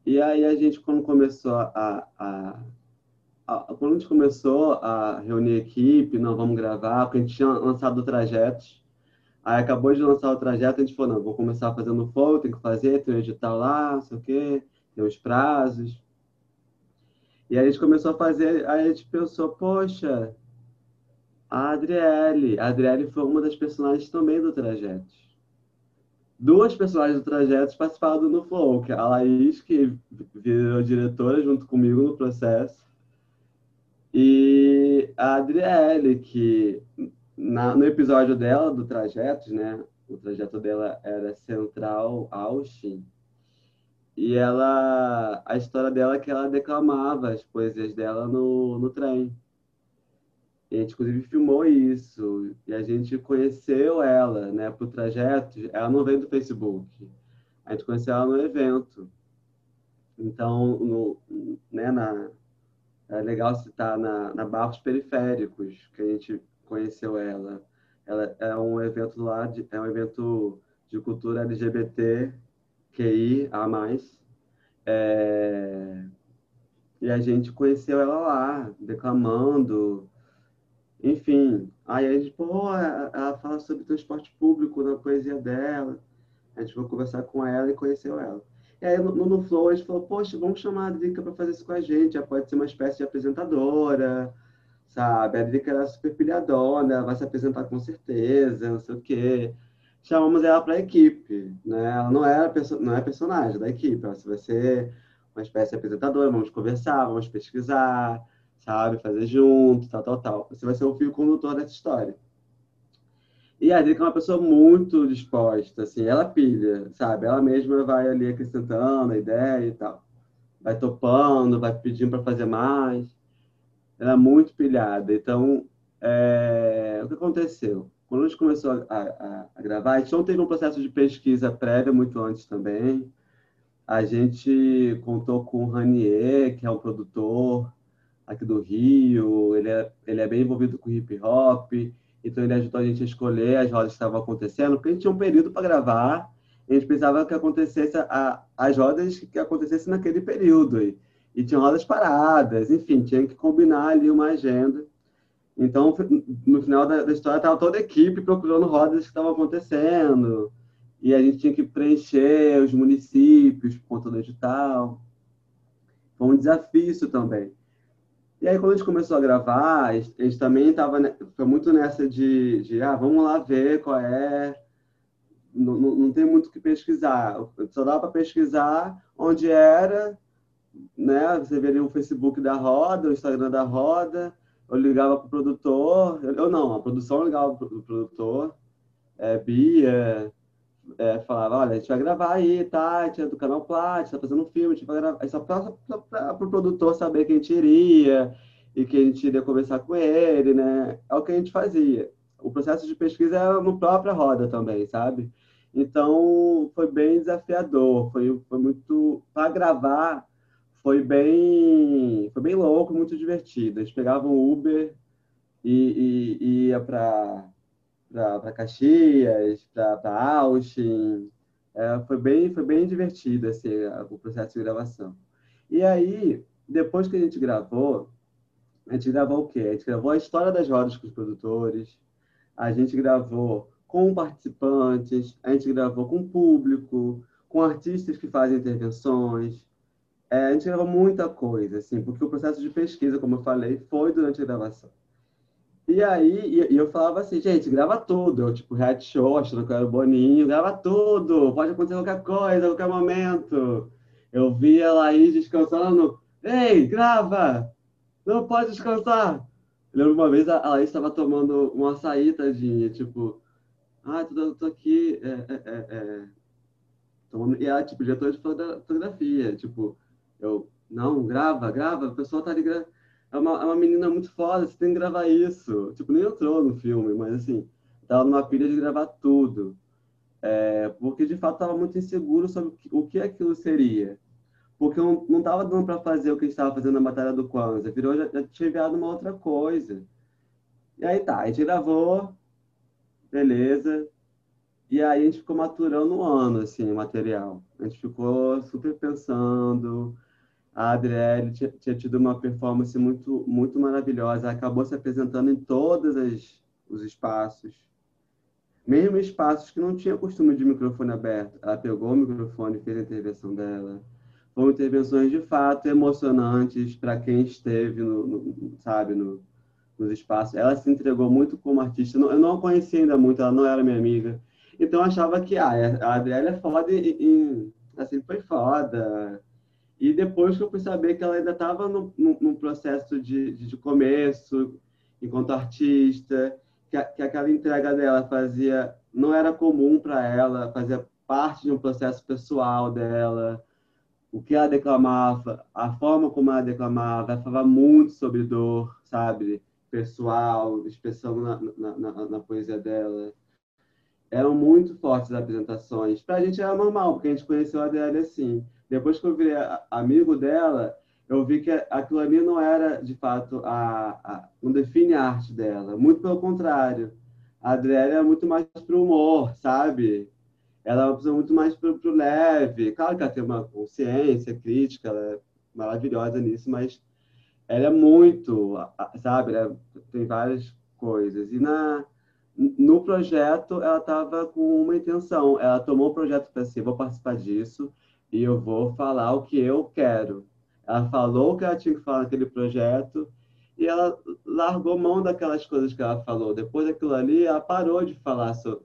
E aí a gente, quando começou a, a, quando a gente começou a reunir a equipe, não, vamos gravar, porque a gente tinha lançado trajetos. Aí acabou de lançar o trajeto, a gente falou, não, vou começar fazendo fogo, tem que fazer, tem um edital lá, não sei o quê, tem os prazos. E aí a gente começou a fazer, aí a gente pensou, poxa, a Adriele, a Adriele foi uma das personagens também do trajeto duas personagens do trajeto participaram no Flow, que é a Laís, que virou diretora junto comigo no processo, e a Adriele, que na, no episódio dela, do trajeto, né? O trajeto dela era Central Austin, e ela, a história dela é que ela declamava as poesias dela no, no trem. E a gente, inclusive, filmou isso. E a gente conheceu ela, né, pro trajeto. Ela não veio do Facebook. A gente conheceu ela no evento. Então, no, né, na, é legal citar na, na Barros Periféricos, que a gente conheceu ela. Ela é um evento lá, de, é um evento de cultura LGBT, QI, a mais. É... E a gente conheceu ela lá, declamando, enfim, aí a gente, pô, ela fala sobre transporte público na poesia dela. A gente foi conversar com ela e conheceu ela. E aí, no, no Flow, a gente falou, poxa, vamos chamar a Drica para fazer isso com a gente. Ela pode ser uma espécie de apresentadora, sabe? A Drica era super pilhadona, vai se apresentar com certeza, não sei o quê. Chamamos ela para a equipe, né? Ela não, era, não é personagem da equipe, ela vai ser uma espécie de apresentadora, vamos conversar, vamos pesquisar, sabe? Fazer junto, tal, tal, tal. Você vai ser o fio condutor dessa história. E a Drica é uma pessoa muito disposta, assim, ela pilha, sabe? Ela mesma vai ali acrescentando a ideia e tal. Vai topando, vai pedindo para fazer mais. Ela é muito pilhada. Então, é... o que aconteceu? Quando a gente começou a, a, a gravar, a gente não teve um processo de pesquisa prévia muito antes também. A gente contou com o Ranier, que é um produtor aqui do Rio, ele é, ele é bem envolvido com hip hop, então ele ajudou a gente a escolher as rodas que estavam acontecendo, porque a gente tinha um período para gravar, a gente precisava que acontecesse a, as rodas que acontecessem naquele período, e, e tinha rodas paradas, enfim, tinha que combinar ali uma agenda. Então, no final da, da história, estava toda a equipe procurando rodas que estavam acontecendo. E a gente tinha que preencher os municípios por conta do edital. Foi um desafio isso também. E aí, quando a gente começou a gravar, a gente também estava foi muito nessa de, de, ah, vamos lá ver qual é. Não, não, não tem muito o que pesquisar. Só dá para pesquisar onde era, né? Você veria o Facebook da roda, o Instagram da roda, eu ligava para o produtor, eu não, a produção ligava para o produtor, é, Bia, é, falava, olha, a gente vai gravar aí, tá? A gente é do canal Plat, tá fazendo um filme, a gente vai gravar. Aí só para o produtor saber que a gente iria e que a gente iria conversar com ele, né? É o que a gente fazia. O processo de pesquisa era no própria roda também, sabe? Então, foi bem desafiador, foi, foi muito... Para gravar, foi bem, foi bem louco, muito divertido. A gente pegava um Uber e, e, e ia para para Caxias, para Austin. É, foi bem foi bem divertido assim, o processo de gravação. E aí, depois que a gente gravou, a gente gravou o quê? A gente gravou a história das rodas com os produtores, a gente gravou com participantes, a gente gravou com público, com artistas que fazem intervenções, é, a gente gravou muita coisa, assim, porque o processo de pesquisa, como eu falei, foi durante a gravação. E aí, e, eu falava assim, gente, grava tudo. Eu, tipo, reality show, achando que eu era o Boninho, grava tudo, pode acontecer qualquer coisa, qualquer momento. Eu via a Laís descansando, ei, grava, não pode descansar. Eu lembro uma vez a Laís estava tomando uma açaí, tadinha, tipo, ah, tô, tô aqui, é, é, é, é. Tomando... e ela, tipo, diretor de fotografia, tipo, eu, não, grava, grava, o pessoal tá ali É uma, é uma menina muito foda, você tem que gravar isso. Tipo, nem entrou no filme, mas assim, tava numa pilha de gravar tudo. É, porque de fato estava muito inseguro sobre o que aquilo seria. Porque eu não estava dando para fazer o que a gente estava fazendo na Batalha do Kwanzaa, virou, já, já tinha enviado uma outra coisa. E aí tá, a gente gravou, beleza, e aí a gente ficou maturando um ano, assim, o material. A gente ficou super pensando, a Adriele tinha, tinha, tido uma performance muito, muito maravilhosa. Ela acabou se apresentando em todos os espaços, mesmo espaços que não tinha costume de microfone aberto. Ela pegou o microfone e fez a intervenção dela. Foram intervenções de fato emocionantes para quem esteve, no, no sabe, no, nos espaços. Ela se entregou muito como artista. Eu não a conhecia ainda muito, ela não era minha amiga. Então eu achava que ah, a Adriele é foda e, e assim foi foda e depois que eu fui saber que ela ainda estava no, no, no, processo de, de, começo, enquanto artista, que, a, que aquela entrega dela fazia não era comum para ela, fazia parte de um processo pessoal dela, o que ela declamava, a forma como ela declamava, ela falava muito sobre dor, sabe? Pessoal, expressão na, na, na, na poesia dela. Eram muito fortes as apresentações. Para a gente era normal, porque a gente conheceu a Adele assim. Depois que eu virei amigo dela, eu vi que aquilo ali não era, de fato, a, a não define a arte dela. Muito pelo contrário. A Adriele é muito mais para o humor, sabe? Ela é uma pessoa muito mais para o leve. Claro que ela tem uma consciência crítica, ela é maravilhosa nisso, mas ela é muito, sabe? Ela tem várias coisas. E na, no projeto, ela estava com uma intenção. Ela tomou o projeto para si, vou participar disso e eu vou falar o que eu quero. Ela falou o que ela tinha que falar naquele projeto e ela largou mão daquelas coisas que ela falou. Depois daquilo ali, ela parou de falar so,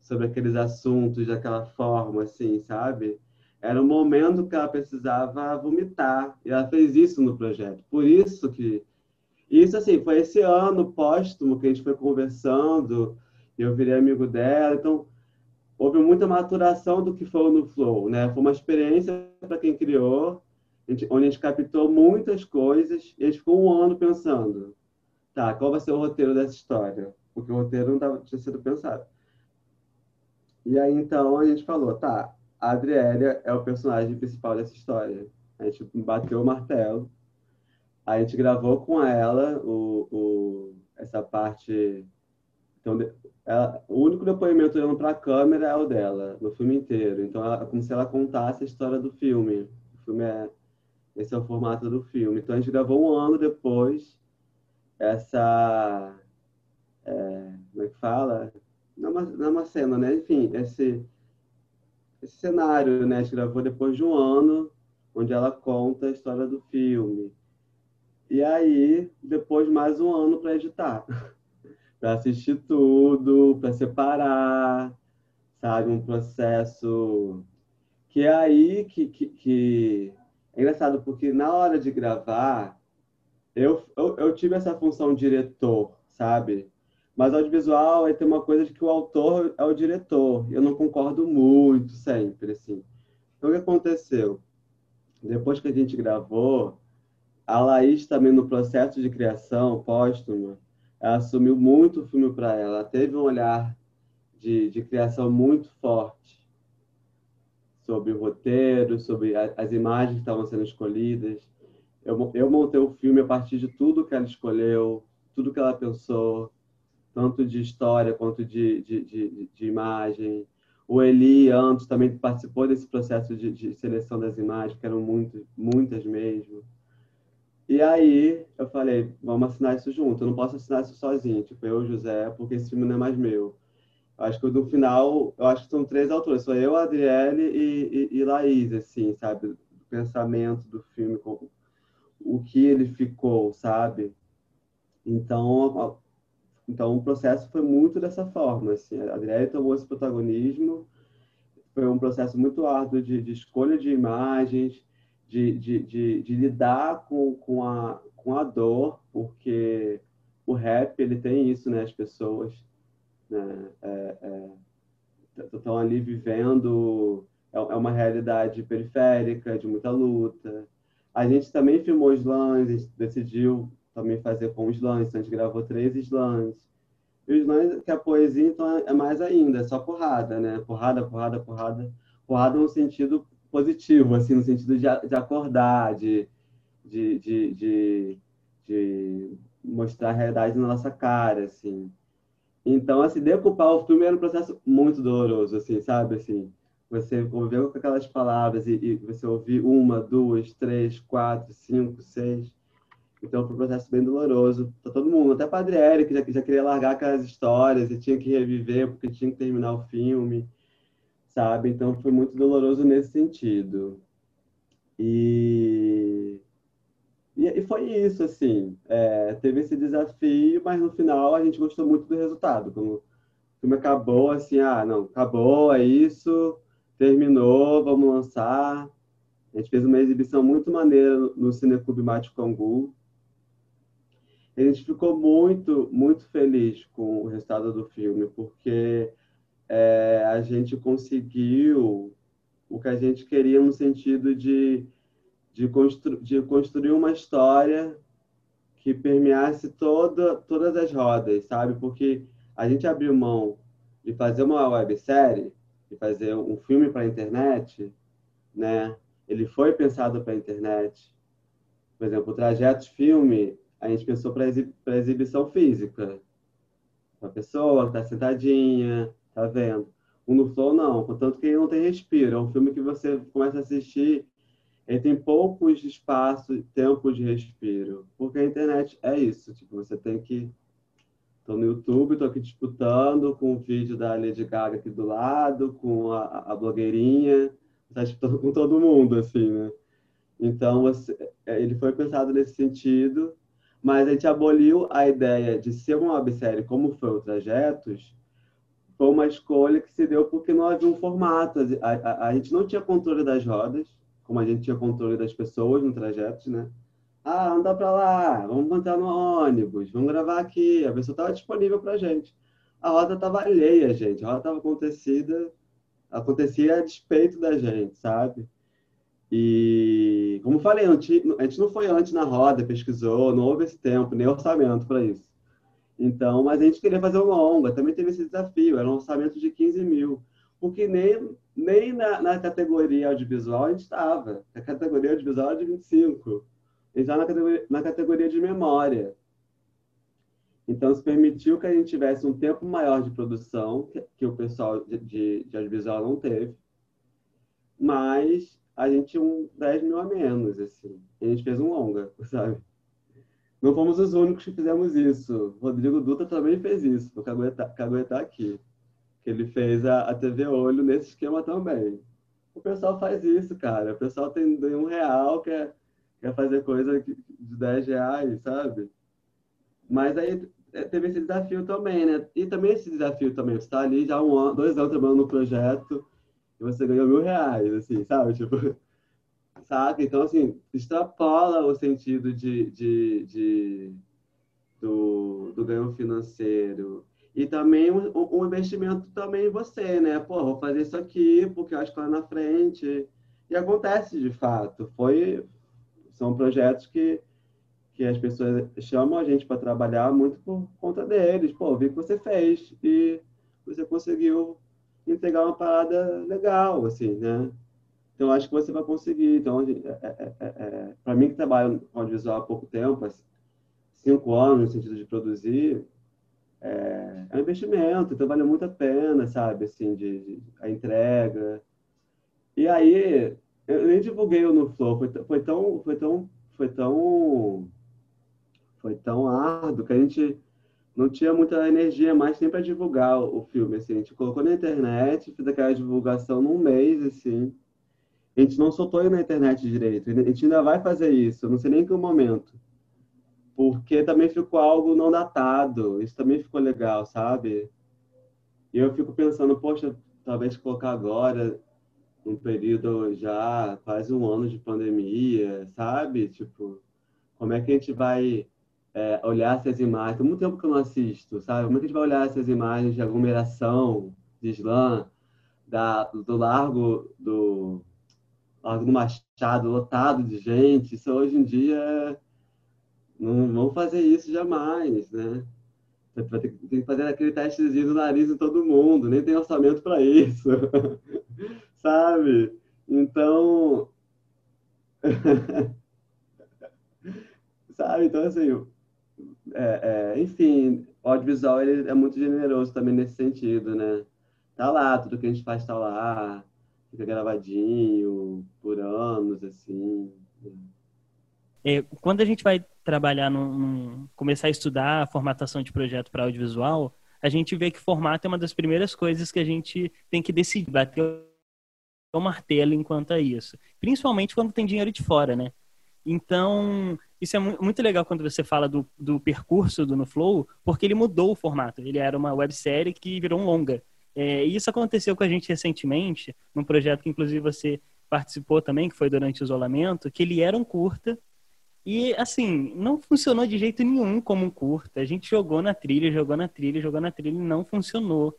sobre aqueles assuntos daquela forma, assim, sabe? Era um momento que ela precisava vomitar e ela fez isso no projeto. Por isso que Isso, assim, foi esse ano póstumo que a gente foi conversando, eu virei amigo dela, então houve muita maturação do que foi no Flow, né? Foi uma experiência para quem criou, onde a gente captou muitas coisas e a gente ficou um ano pensando, tá, qual vai ser o roteiro dessa história? Porque o roteiro não tava, tinha sido pensado. E aí, então, a gente falou, tá, a Adriélia é o personagem principal dessa história. A gente bateu o martelo, a gente gravou com ela o, o essa parte. Então, ela, o único depoimento olhando para a câmera é o dela, no filme inteiro. Então, ela, é como se ela contasse a história do filme. O filme é. Esse é o formato do filme. Então, a gente gravou um ano depois essa. É, como é que fala? Não é uma, é cena, né? Enfim, esse, esse cenário, né? A gente gravou depois de um ano, onde ela conta a história do filme. E aí, depois mais um ano para editar, para assistir tudo, para separar, sabe? Um processo que é aí que, que, que... É engraçado, porque na hora de gravar, eu, eu, eu tive essa função diretor, sabe? Mas audiovisual é ter uma coisa de que o autor é o diretor. Eu não concordo muito sempre, assim. Então, o que aconteceu? Depois que a gente gravou, a Laís também no processo de criação póstuma, ela assumiu muito o filme para ela. ela. teve um olhar de, de criação muito forte sobre o roteiro, sobre a, as imagens que estavam sendo escolhidas. Eu, eu montei o filme a partir de tudo que ela escolheu, tudo que ela pensou, tanto de história quanto de, de, de, de imagem. O Eli, antes, também participou desse processo de, de seleção das imagens, que eram muito, muitas mesmo. E aí eu falei, vamos assinar isso junto. Eu não posso assinar isso sozinho, tipo, eu, José, porque esse filme não é mais meu. Acho que no final, eu acho que são três autores, sou eu, Adriele e, e, e Laís, assim, sabe? O pensamento do filme, o que ele ficou, sabe? Então, então o processo foi muito dessa forma, assim. A Adriele tomou esse protagonismo, foi um processo muito árduo de, de escolha de imagens, de, de, de, de, lidar com, com, a, com a dor, porque o rap ele tem isso, né? As pessoas né? É, é, estão ali vivendo é, é uma realidade periférica de muita luta. A gente também filmou slams, a gente decidiu também fazer com slams, então a gente gravou três slams. E os slams, que a poesia, então, é mais ainda, é só porrada, né? Porrada, porrada, porrada. Porrada no sentido positivo, assim, no sentido de, de acordar, de, de, de, de, de mostrar a realidade na nossa cara, assim. Então, assim, decupar o filme era um processo muito doloroso, assim, sabe? Assim, você ouvir com aquelas palavras e, e, você ouvir uma, duas, três, quatro, cinco, seis. Então, foi um processo bem doloroso para todo mundo. Até Adriele, que já, já queria largar aquelas histórias e tinha que reviver porque tinha que terminar o filme sabe? Então foi muito doloroso nesse sentido. E, e, foi isso, assim. É, teve esse desafio, mas no final a gente gostou muito do resultado. Quando o filme acabou, assim, ah, não, acabou, é isso, terminou, vamos lançar. A gente fez uma exibição muito maneira no Cineclube Mate Congu. A gente ficou muito, muito feliz com o resultado do filme, porque é, a gente conseguiu o que a gente queria no sentido de, de, constru, de construir uma história que permeasse toda, todas as rodas, sabe? Porque a gente abriu mão de fazer uma websérie, de fazer um filme para a internet, né? Ele foi pensado para a internet. Por exemplo, o Trajetos Filme, a gente pensou para exibição física. Uma pessoa que está sentadinha, Tá vendo? O No Flow não, contanto que ele não tem respiro. É um filme que você começa a assistir, ele tem poucos espaços, tempo de respiro. Porque a internet é isso, tipo, você tem que Estou no YouTube, estou aqui disputando com o vídeo da Lady Gaga aqui do lado, com a, a blogueirinha, está disputando com todo mundo, assim, né? Então, você, é, ele foi pensado nesse sentido, mas a gente aboliu a ideia de ser uma websérie como foi o Trajetos, foi uma escolha que se deu porque não havia um formato. A, a, a, gente não tinha controle das rodas, como a gente tinha controle das pessoas no trajeto, né? Ah, anda para lá, vamos montar no ônibus, vamos gravar aqui. A pessoa estava disponível para gente. A roda estava alheia, gente. A roda estava acontecida, acontecia a despeito da gente, sabe? E, como falei, a gente não foi antes na roda, pesquisou, não houve esse tempo, nem orçamento para isso. Então, mas a gente queria fazer um longa, também teve esse desafio, era um orçamento de 15 mil, porque nem, nem na, na categoria audiovisual a gente estava. A categoria audiovisual é de 25. A gente estava na categoria, na categoria de memória. Então, isso permitiu que a gente tivesse um tempo maior de produção, que, que o pessoal de, de, de audiovisual não teve, mas a gente tinha um 10 mil a menos, assim. A gente fez um longa, sabe? Não fomos os únicos que fizemos isso. Rodrigo Dutra também fez isso, o Caguetá, Caguetá aqui. Que ele fez a, a TV Olho nesse esquema também. O pessoal faz isso, cara. O pessoal tem um real, quer, quer fazer coisa de 10 reais, sabe? Mas aí é, teve esse desafio também, né? E também esse desafio também, você está ali já um ano, dois anos trabalhando no projeto e você ganhou mil reais, assim, sabe? Tipo, saca? Então, assim, extrapola o sentido de, de, de do, do ganho financeiro. E também um, um, investimento também em você, né? Pô, vou fazer isso aqui porque eu acho que lá na frente... E acontece, de fato. Foi, são projetos que, que as pessoas chamam a gente para trabalhar muito por conta deles. Pô, vi que você fez e você conseguiu entregar uma parada legal, assim, né? Então, acho que você vai conseguir. Então, é, é, é, é para mim que trabalho com audiovisual há pouco tempo, cinco anos no sentido de produzir, é, é um investimento, então vale muito a pena, sabe? Assim, de, de a entrega. E aí, eu nem divulguei o no Flow, foi, foi tão, foi tão, foi tão, foi tão árduo que a gente não tinha muita energia mais nem para divulgar o filme, assim. A gente colocou na internet, fez aquela divulgação num mês, assim. A gente não soltou na internet direito. A gente ainda vai fazer isso, não sei nem em que momento. Porque também ficou algo não datado. Isso também ficou legal, sabe? E eu fico pensando, poxa, talvez colocar agora, um período já quase um ano de pandemia, sabe? Tipo, como é que a gente vai é, olhar essas imagens? Tem muito tempo que eu não assisto, sabe? Como é que a gente vai olhar essas imagens de aglomeração, de slam, da, do largo do Largo do Machado lotado de gente. Isso hoje em dia não vão fazer isso jamais, né? Vai ter que fazer aquele testezinho do nariz em todo mundo, nem tem orçamento para isso, sabe? Então, sabe? Então, assim, é, é, enfim, o audiovisual ele é muito generoso também nesse sentido, né? Tá lá, tudo que a gente faz tá lá, fica gravadinho por anos, assim. Né? É, quando a gente vai trabalhar, num, começar a estudar a formatação de projeto para audiovisual, a gente vê que formato é uma das primeiras coisas que a gente tem que decidir, bater o martelo enquanto a isso. Principalmente quando tem dinheiro de fora, né? Então, isso é muito legal quando você fala do, do percurso do No Flow, porque ele mudou o formato. Ele era uma websérie que virou um longa. É, isso aconteceu com a gente recentemente, num projeto que inclusive você participou também, que foi durante o isolamento, que ele era um curta e, assim, não funcionou de jeito nenhum como um curta. A gente jogou na trilha, jogou na trilha, jogou na trilha e não funcionou.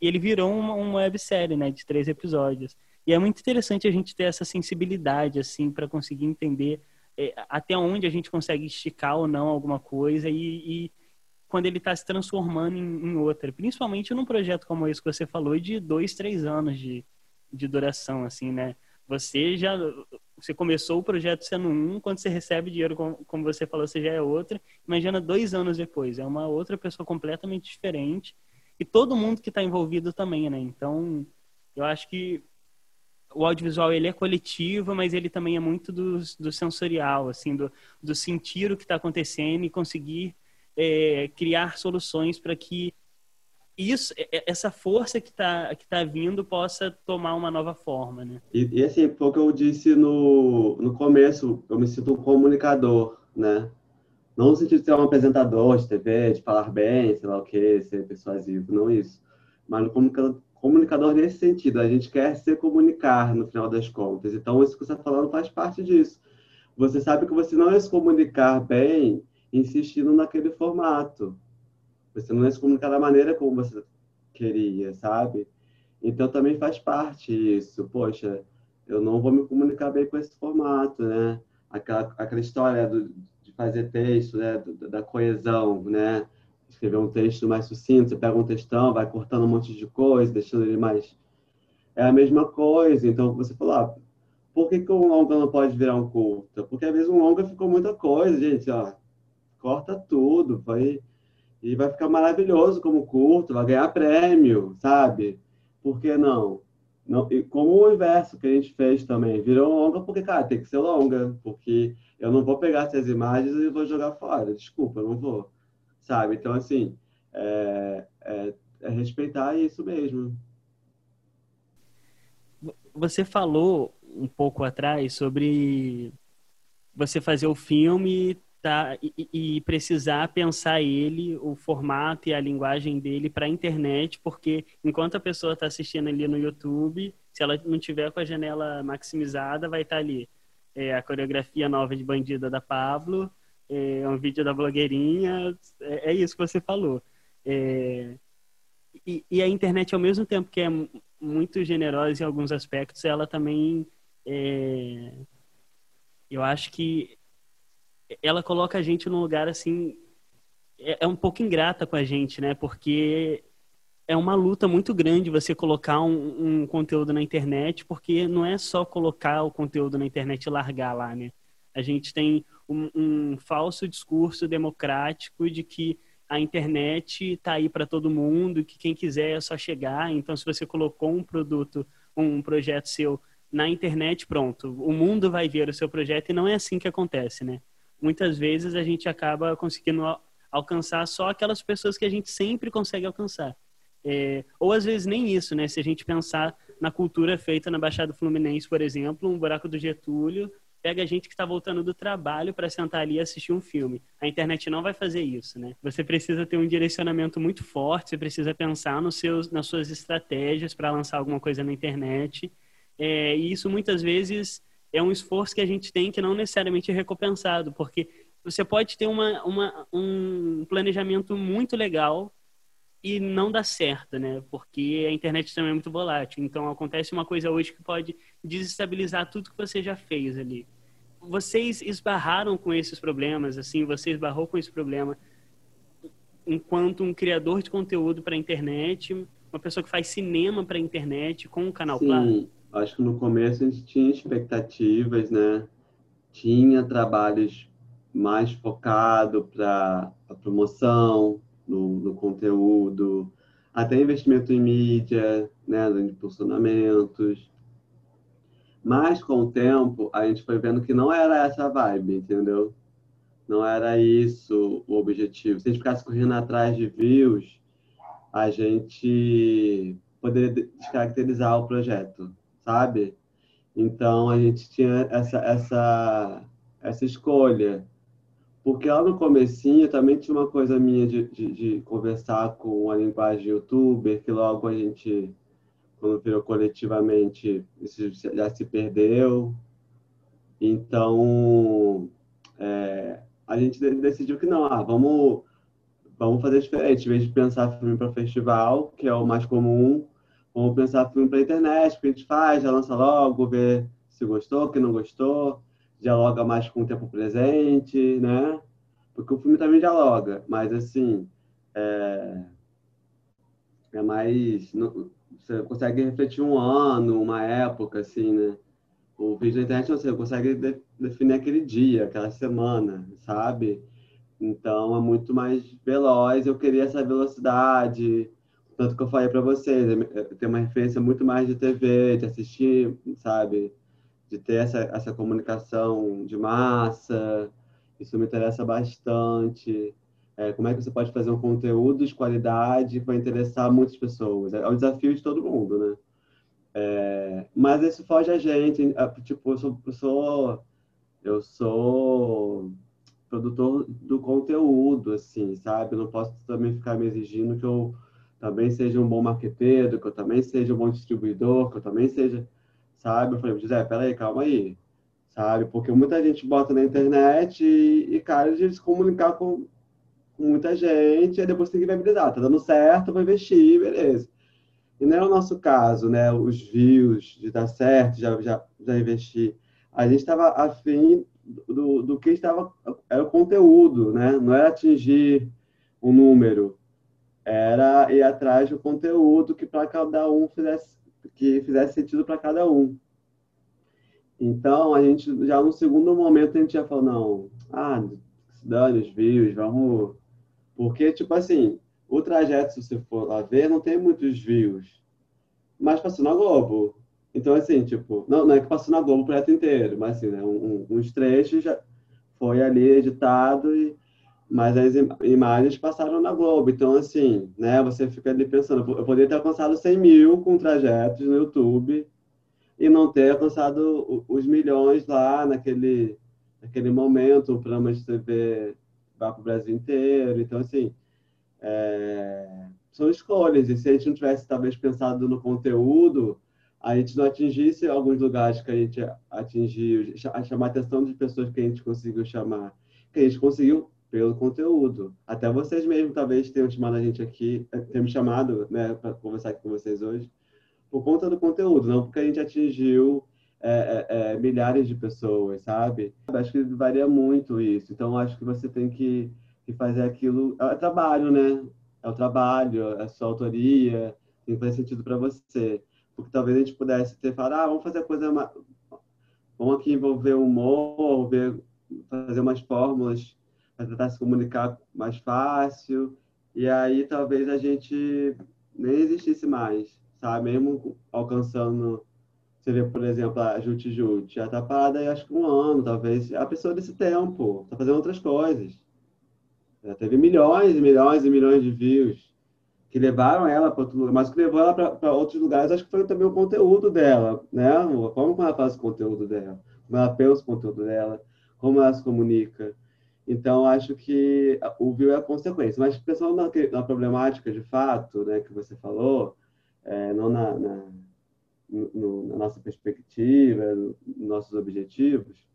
E ele virou uma, uma websérie, né, de três episódios. E é muito interessante a gente ter essa sensibilidade, assim, para conseguir entender é, até onde a gente consegue esticar ou não alguma coisa e, e quando ele está se transformando em, em, outra. Principalmente num projeto como esse que você falou, de dois, três anos de, de duração, assim, né? Você já você começou o projeto sendo um, quando você recebe dinheiro, como, como você falou, você já é outra. Imagina dois anos depois, é uma outra pessoa completamente diferente. E todo mundo que está envolvido também, né? Então, eu acho que o audiovisual ele é coletivo, mas ele também é muito do, do sensorial, assim, do, do sentir o que está acontecendo e conseguir é, criar soluções para que isso, essa força que está que tá vindo possa tomar uma nova forma, né? E, e assim, foi o que eu disse no, no começo, eu me sinto um comunicador, né? Não no sentido de ser um apresentador de TV, de falar bem, sei lá o que, ser persuasivo, não isso. Mas no comunicador, comunicador nesse sentido, a gente quer se comunicar no final das contas. Então, isso que você está falando faz parte disso. você sabe que você não ia se comunicar bem insistindo naquele formato. Você não se comunicar da maneira como você queria, sabe? Então também faz parte isso. Poxa, eu não vou me comunicar bem com esse formato, né? Aquela, aquela história do, de fazer texto, né? da coesão, né? Escrever um texto mais sucinto, você pega um textão, vai cortando um monte de coisa, deixando ele mais... É a mesma coisa. Então, você falou, ah, por que, que um longa não pode virar um curta? Porque às vezes um longa ficou muita coisa, gente, ó. Corta tudo, vai... E vai ficar maravilhoso como curto, vai ganhar prêmio, sabe? Por que não? não e como o inverso que a gente fez também, virou longa porque, cara, tem que ser longa, porque eu não vou pegar essas imagens e vou jogar fora, desculpa, não vou, sabe? Então, assim, é, é, é respeitar isso mesmo. Você falou um pouco atrás sobre você fazer o filme tá, e, e, precisar pensar ele, o formato e a linguagem dele para a internet, porque enquanto a pessoa está assistindo ali no YouTube, se ela não tiver com a janela maximizada, vai estar tá ali é, a coreografia nova de Bandida da Pablo, é, um vídeo da blogueirinha, é, é isso que você falou. É, e, e, a internet, ao mesmo tempo que é muito generosa em alguns aspectos, ela também é, eu acho que ela coloca a gente num lugar assim é, é, um pouco ingrata com a gente, né? Porque é uma luta muito grande você colocar um, um, conteúdo na internet, porque não é só colocar o conteúdo na internet e largar lá, né? A gente tem um, um falso discurso democrático de que a internet está aí para todo mundo, que quem quiser é só chegar. Então, se você colocou um produto, um projeto seu na internet, pronto, o mundo vai ver o seu projeto e não é assim que acontece, né? Muitas vezes a gente acaba conseguindo alcançar só aquelas pessoas que a gente sempre consegue alcançar. É, ou às vezes nem isso, né? Se a gente pensar na cultura feita na Baixada Fluminense, por exemplo, um buraco do Getúlio, pega a gente que está voltando do trabalho para sentar ali e assistir um filme. A internet não vai fazer isso, né? Você precisa ter um direcionamento muito forte, você precisa pensar nos seus, nas suas estratégias para lançar alguma coisa na internet. É, e isso muitas vezes é um esforço que a gente tem que não necessariamente é recompensado, porque você pode ter uma, uma, um planejamento muito legal e não dá certo, né? Porque a internet também é muito volátil. Então acontece uma coisa hoje que pode desestabilizar tudo que você já fez ali. Vocês esbarraram com esses problemas, assim, você esbarrou com esse problema enquanto um criador de conteúdo para a internet, uma pessoa que faz cinema para a internet com um canal Sim. Claro? Acho que no começo a gente tinha expectativas, né? Tinha trabalhos mais focado para a promoção no, no, conteúdo, até investimento em mídia, né, em impulsionamentos. Mas com o tempo a gente foi vendo que não era essa vibe, entendeu? Não era isso o objetivo. Se a gente ficasse correndo atrás de views, a gente poderia descaracterizar o projeto sabe? Então a gente tinha essa essa essa escolha. Porque lá no comecinho também tinha uma coisa minha de, de, de conversar com a linguagem youtuber, que logo a gente, quando virou coletivamente, isso já se perdeu. Então, é, a gente decidiu que não, ah, vamos, vamos fazer diferente. Em vez de pensar filme para festival, que é o mais comum, Vamos pensar filme para internet, que a gente faz, já lança logo, vê se gostou, que não gostou, dialoga mais com o tempo presente, né? Porque o filme também dialoga, mas assim, é, é mais. Não, você consegue refletir um ano, uma época, assim, né? O vídeo da internet você consegue de, definir aquele dia, aquela semana, sabe? Então é muito mais veloz. Eu queria essa velocidade, tanto que eu falei para vocês, tenho uma referência muito mais de TV, de assistir, sabe? De ter essa, essa comunicação de massa. Isso me interessa bastante. É, como é que você pode fazer um conteúdo de qualidade para interessar muitas pessoas? É o desafio de todo mundo, né? É, mas isso foge a gente. É, tipo, eu sou, sou, eu sou produtor do conteúdo, assim, sabe? Eu não posso também ficar me exigindo que eu também seja um bom marqueteiro, que eu também seja um bom distribuidor, que eu também seja, sabe? Eu falei, José, peraí, calma aí. sabe? Porque muita gente bota na internet e, e cara, de se comunicar com, muita gente, e depois tem que viabilizar. Tá dando certo, vou investir, beleza. E não é o nosso caso, né? Os views de dar certo, já, já, já investir. A gente estava afim do, do que estava era o conteúdo, né? Não era atingir um número, era ir atrás do conteúdo que para cada um fizesse que fizesse sentido para cada um. Então, a gente já no segundo momento a gente já falou, não, ah, dane os views, vamos. Porque, tipo assim, o trajeto, se você for lá ver, não tem muitos views. Mas passou na Globo. Então, assim, tipo, não, não é que passou na Globo o projeto inteiro, mas assim, né, um, uns trechos já foi ali editado, e, mas as im imagens passaram na Globo. Então, assim, né, você fica ali pensando, eu poderia ter alcançado 100 mil com trajetos no YouTube e não ter alcançado os milhões lá naquele, naquele momento, o programa de TV vai para o Brasil inteiro. Então, assim, é, são escolhas. E se a gente não tivesse, talvez, pensado no conteúdo, a gente não atingisse alguns lugares que a gente atingiu, chamar a atenção de pessoas que a gente conseguiu chamar, que a gente conseguiu pelo conteúdo. Até vocês mesmos talvez tenham chamado a gente aqui, tenham me chamado né, para conversar aqui com vocês hoje, por conta do conteúdo, não porque a gente atingiu é, é, é, milhares de pessoas, sabe? Acho que varia muito isso. Então, acho que você tem que, que fazer aquilo. É trabalho, né? É o trabalho, é a sua autoria, tem que fazer sentido para você. Porque talvez a gente pudesse ter falado, ah, vamos fazer coisa. Mais... Vamos aqui envolver humor, ver, fazer umas fórmulas para tentar se comunicar mais fácil. E aí talvez a gente nem existisse mais sabe? Mesmo alcançando, você vê, por exemplo, a Jute Jute, já está parada aí acho que um ano, talvez. A pessoa desse tempo está fazendo outras coisas. Já teve milhões e milhões e milhões de views que levaram ela para outro lugar, mas que levou ela para outros lugares, acho que foi também o conteúdo dela, né? Como ela faz o conteúdo dela, como ela pensa o conteúdo dela, como ela se comunica. Então, acho que o view é a consequência. Mas pensando na, na problemática de fato, né, que você falou, é, não na, na, no, na, nossa perspectiva, nos nossos objetivos,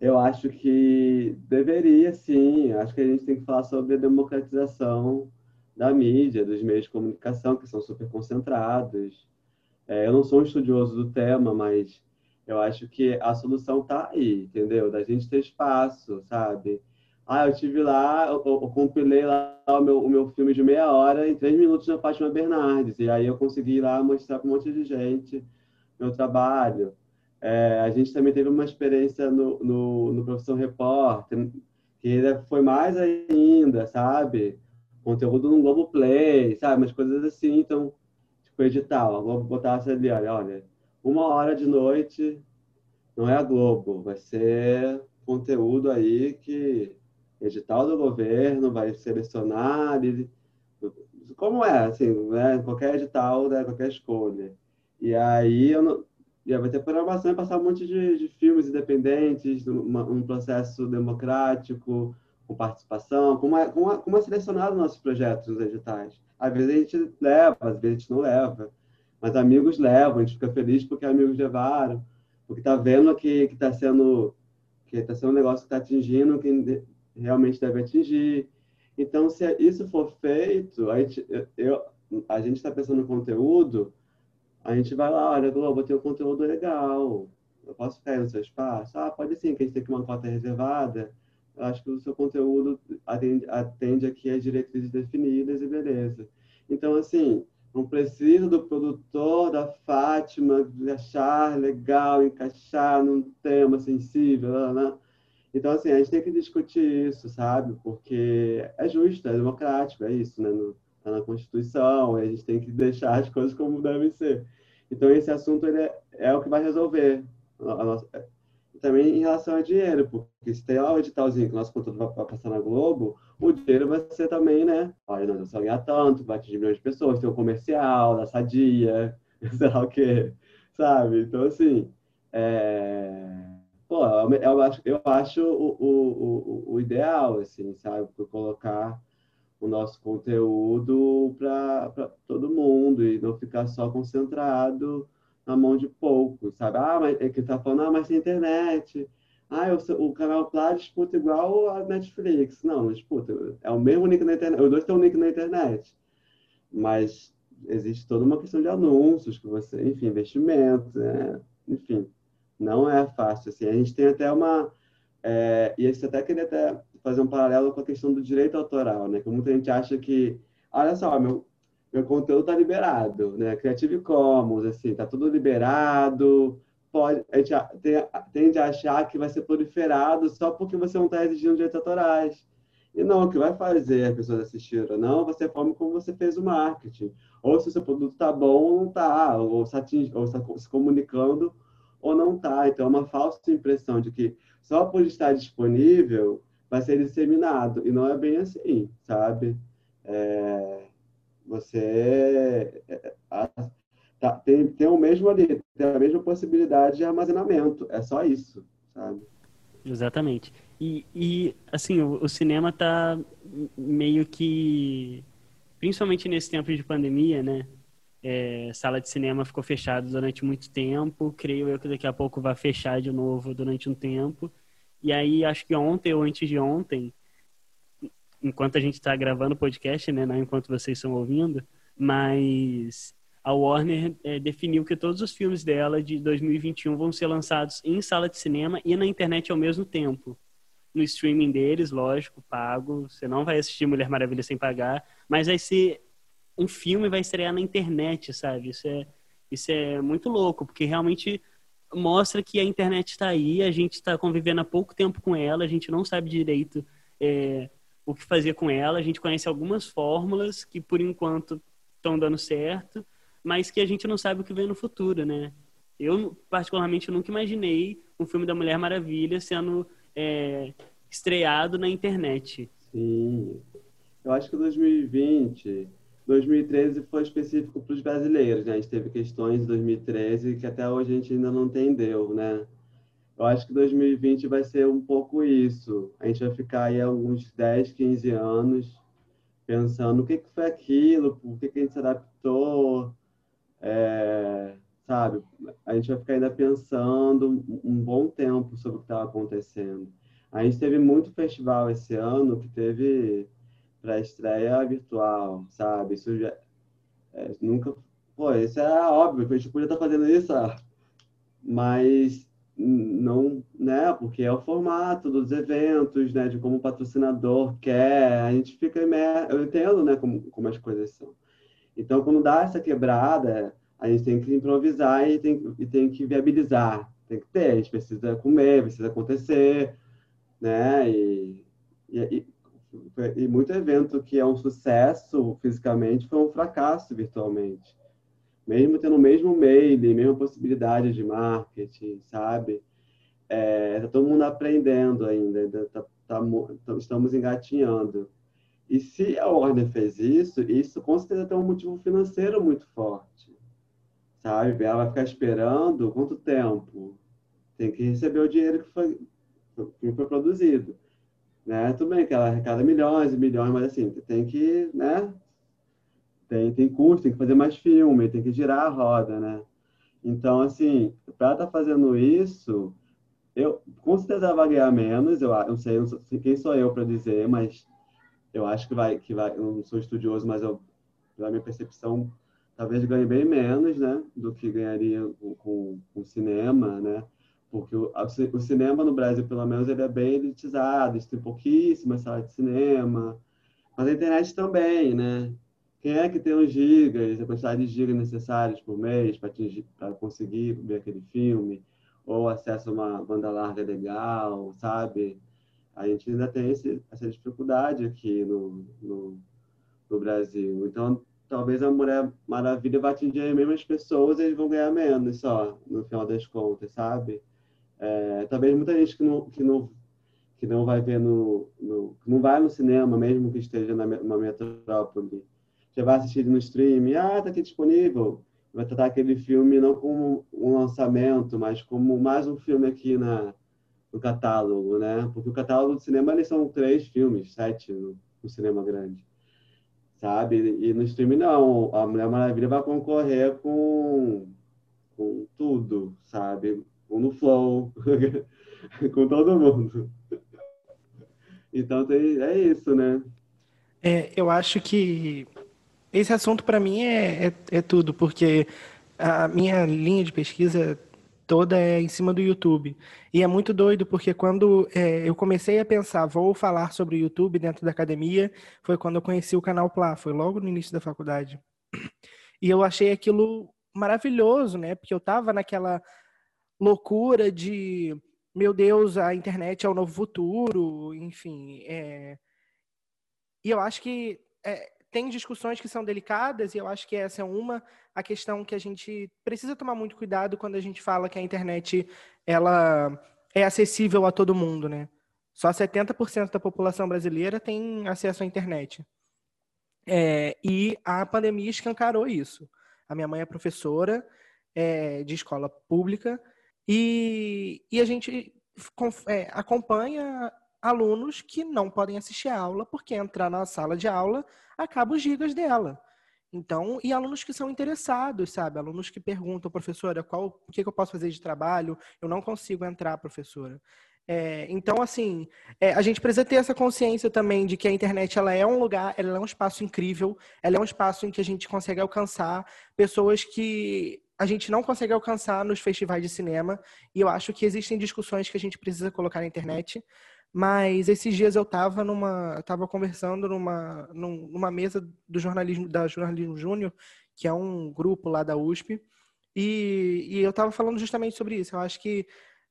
eu acho que deveria sim, acho que a gente tem que falar sobre a democratização da mídia, dos meios de comunicação, que são super concentrados. É, eu não sou um estudioso do tema, mas eu acho que a solução está aí, entendeu? Da gente ter espaço, sabe? Ah, eu tive lá, eu, eu, compilei lá o meu, o meu filme de meia hora em três minutos na Fátima Bernardes. E aí eu consegui lá mostrar para um monte de gente meu trabalho. É, a gente também teve uma experiência no, no, no Profissão Repórter, que foi mais ainda, sabe? Conteúdo no Globoplay, sabe? Umas coisas assim, então, tipo, edital. A Globo botasse ali, olha, olha, uma hora de noite não é a Globo, vai ser conteúdo aí que edital do governo vai selecionar, como é, assim, né? qualquer edital, né? qualquer escolha. E aí eu não, e vai ter programação e passar um monte de, de filmes independentes, uma, um processo democrático, com participação, como é, como é, como é selecionado nossos projetos nos editais. Às vezes a gente leva, às vezes a gente não leva, mas amigos levam, a gente fica feliz porque amigos levaram, porque está vendo que está sendo que está sendo um negócio que está atingindo quem realmente deve atingir. Então, se isso for feito, a gente está pensando no conteúdo, a gente vai lá, olha, Globo, tenho um conteúdo legal, eu posso ficar aí no seu espaço? Ah, pode sim, que a gente tem que uma cota reservada. Eu acho que o seu conteúdo atende, atende aqui às diretrizes definidas e beleza. Então, assim, não precisa do produtor, da Fátima, achar legal, encaixar num tema sensível? Então, assim, a gente tem que discutir isso, sabe? Porque é justo, é democrático, é isso, né? No, tá na Constituição, a gente tem que deixar as coisas como devem ser. Então, esse assunto ele é, é o que vai resolver. A nossa, é, também em relação a dinheiro, porque se tem lá o editalzinho que o nosso conteúdo vai passar na Globo, o dinheiro vai ser também, né? Olha, nós vamos ganhar tanto, vai atingir milhões de pessoas, tem o comercial, da Sadia, sei lá o quê, sabe? Então, assim, é pô, eu acho, eu acho o, o, o, ideal, assim, sabe? Por colocar o nosso conteúdo para todo mundo e não ficar só concentrado na mão de poucos, sabe? Ah, mas é que tá falando, ah, mas tem internet. Ah, o, o canal Plá disputa igual a Netflix. Não, não disputa. É o mesmo link na internet. Os dois têm um link na internet. Mas existe toda uma questão de anúncios que você, enfim, investimentos, né? enfim, não é fácil. Assim, a gente tem até uma é, e isso até queria até fazer um paralelo com a questão do direito autoral, né? Que muita gente acha que, olha só, meu meu conteúdo está liberado, né? Creative Commons, assim, tá tudo liberado. Pode, a gente tende a achar que vai ser proliferado só porque você não está exigindo direitos autorais. E não, o que vai fazer as pessoas assistirem ou não, você forma como você fez o marketing. Ou se o seu produto está bom ou não está, ou está se comunicando ou não está. Então, é uma falsa impressão de que só por estar disponível vai ser disseminado. E não é bem assim, sabe? É, você é, tá, tem, tem o mesmo ali, tem a mesma possibilidade de armazenamento. É só isso, sabe? Exatamente. E, e assim, o, o cinema está meio que, principalmente nesse tempo de pandemia, né? É, sala de cinema ficou fechada durante muito tempo. Creio eu que daqui a pouco vai fechar de novo durante um tempo. E aí, acho que ontem ou antes de ontem, enquanto a gente está gravando o podcast, né, não enquanto vocês estão ouvindo, mas a Warner é, definiu que todos os filmes dela de 2021 vão ser lançados em sala de cinema e na internet ao mesmo tempo. No streaming deles, lógico, pago. Você não vai assistir Mulher Maravilha sem pagar, mas vai ser um filme vai estrear na internet, sabe? Isso é isso é muito louco, porque realmente mostra que a internet está aí, a gente está convivendo há pouco tempo com ela, a gente não sabe direito é, o que fazer com ela. A gente conhece algumas fórmulas que, por enquanto, estão dando certo, mas que a gente não sabe o que vem no futuro, né? Eu, particularmente, nunca imaginei um filme da Mulher Maravilha sendo é, estreado na internet. Sim. Eu acho que 2020, 2013 foi específico para os brasileiros, né? A gente teve questões de 2013 que até hoje a gente ainda não entendeu, né? Eu acho que 2020 vai ser um pouco isso. A gente vai ficar aí alguns 10, 15 anos pensando o que, que foi aquilo, por que, que a gente se adaptou, é, sabe? A gente vai ficar ainda pensando um bom tempo sobre o que estava acontecendo. A gente teve muito festival esse ano que teve para estreia virtual, sabe? Isso já, é, nunca. Pô, isso é óbvio, a gente podia estar fazendo isso, mas não, né, porque é o formato dos eventos, né, de como o patrocinador quer, a gente fica eu entendo, né, como, como as coisas são. Então, quando dá essa quebrada, a gente tem que improvisar e tem, e tem que viabilizar, tem que ter, a gente precisa comer, precisa acontecer, né, e, e, e, e muito evento que é um sucesso fisicamente foi um fracasso virtualmente mesmo tendo o mesmo mail, mesma possibilidade de marketing, sabe? É, tá todo mundo aprendendo ainda, ainda tá, tá, estamos engatinhando. E se a Warner fez isso, isso com certeza tem um motivo financeiro muito forte, sabe? Ela vai ficar esperando quanto tempo? Tem que receber o dinheiro que foi, que foi produzido. Né? Tudo bem que ela arrecada milhões e milhões, mas assim, tem que né, tem, tem custo, tem que fazer mais filme, tem que girar a roda, né? Então, assim, para estar tá fazendo isso, eu com certeza vai ganhar menos, eu não sei, não sei quem sou eu para dizer, mas eu acho que vai, que vai, eu não sou estudioso, mas eu, pela minha percepção, talvez ganhe bem menos, né, do que ganharia com, o cinema, né? Porque o, o cinema no Brasil, pelo menos, ele é bem elitizado, tem pouquíssimas salas de cinema, mas a internet também, né? Quem é que tem os gigas, a quantidade de gigas necessários por mês para conseguir ver aquele filme? Ou acesso a uma banda larga legal, sabe? A gente ainda tem esse, essa dificuldade aqui no, no, no, Brasil. Então, talvez a Mulher Maravilha vá atingir as mesmas pessoas e eles vão ganhar menos só, no final das contas, sabe? É, talvez muita gente que não, que não, que não vai ver no, no... não vai no cinema, mesmo que esteja na, na metrópole, já vai assistir no stream, ah, tá aqui disponível. Vai tratar aquele filme não como um lançamento, mas como mais um filme aqui na, no catálogo, né? Porque o catálogo do cinema eles são três filmes, sete no, no cinema grande, sabe? E no stream não, a Mulher Maravilha vai concorrer com com tudo, sabe? Com no flow, com todo mundo. Então tem, é isso, né? É, eu acho que esse assunto para mim é, é, é, tudo, porque a minha linha de pesquisa toda é em cima do YouTube. E é muito doido, porque quando é, eu comecei a pensar, vou falar sobre o YouTube dentro da academia, foi quando eu conheci o canal Plá, foi logo no início da faculdade. E eu achei aquilo maravilhoso, né? Porque eu tava naquela loucura de, meu Deus, a internet é o novo futuro, enfim. É... E eu acho que é, tem discussões que são delicadas, e eu acho que essa é uma, a questão que a gente precisa tomar muito cuidado quando a gente fala que a internet ela é acessível a todo mundo, né? Só 70% da população brasileira tem acesso à internet. É, e a pandemia escancarou isso. A minha mãe é professora é, de escola pública e, e a gente é, acompanha alunos que não podem assistir a aula porque entrar na sala de aula acaba os gigas dela. Então, e alunos que são interessados, sabe? Alunos que perguntam, professora, qual, o que, que eu posso fazer de trabalho? Eu não consigo entrar, professora. É, então, assim, é, a gente precisa ter essa consciência também de que a internet ela é um lugar, ela é um espaço incrível, ela é um espaço em que a gente consegue alcançar pessoas que a gente não consegue alcançar nos festivais de cinema. E eu acho que existem discussões que a gente precisa colocar na internet. Mas esses dias eu estava numa, estava conversando numa, numa mesa do jornalismo da Jornalismo Júnior, que é um grupo lá da USP, e, e eu estava falando justamente sobre isso. Eu acho que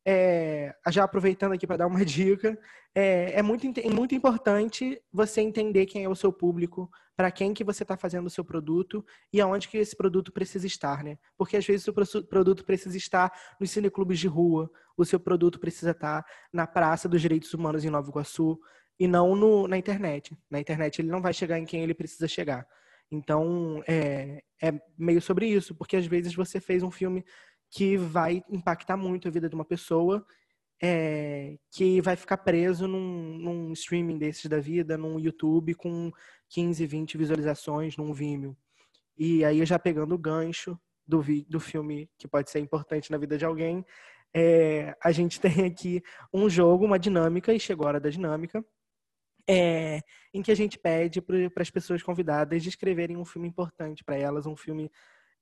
é, já aproveitando aqui para dar uma dica, é, é, muito, é muito importante você entender quem é o seu público, para quem que você está fazendo o seu produto e aonde que esse produto precisa estar, né? Porque às vezes o seu produto precisa estar nos cineclubes de rua, o seu produto precisa estar na Praça dos Direitos Humanos em Nova Iguaçu e não no, na internet. Na internet ele não vai chegar em quem ele precisa chegar. Então, é, é meio sobre isso, porque às vezes você fez um filme que vai impactar muito a vida de uma pessoa é, que vai ficar preso num, num, streaming desses da vida, num YouTube com 15, 20 visualizações, num Vimeo. E aí, já pegando o gancho do, do filme que pode ser importante na vida de alguém, é, a gente tem aqui um jogo, uma dinâmica, e chegou a hora da dinâmica, é, em que a gente pede para as pessoas convidadas descreverem um filme importante para elas, um filme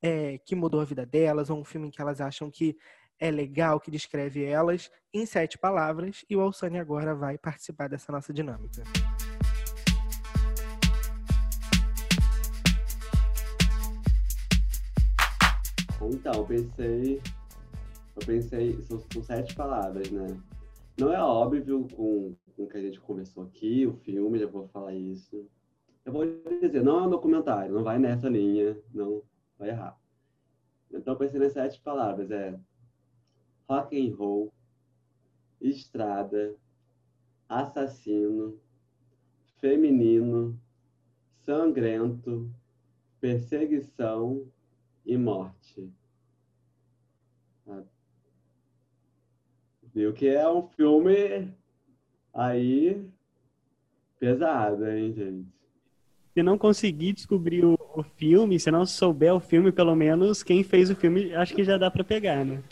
é, que mudou a vida delas, ou um filme que elas acham que é legal, que descreve elas, em sete palavras. E o Alsane agora vai participar dessa nossa dinâmica. Então, eu pensei. Eu pensei, são, são sete palavras, né? Não é óbvio com, com o que a gente conversou aqui, o filme, já vou falar isso. Eu vou dizer, não é um documentário, não vai nessa linha, não vai errar. Então, pensei nas sete palavras, é rock and roll, estrada, assassino, feminino, sangrento, perseguição e morte. Viu que é um filme aí pesado, hein, gente? Se não conseguir descobrir o, o, filme, se não souber o filme, pelo menos quem fez o filme, acho que já dá para pegar, né?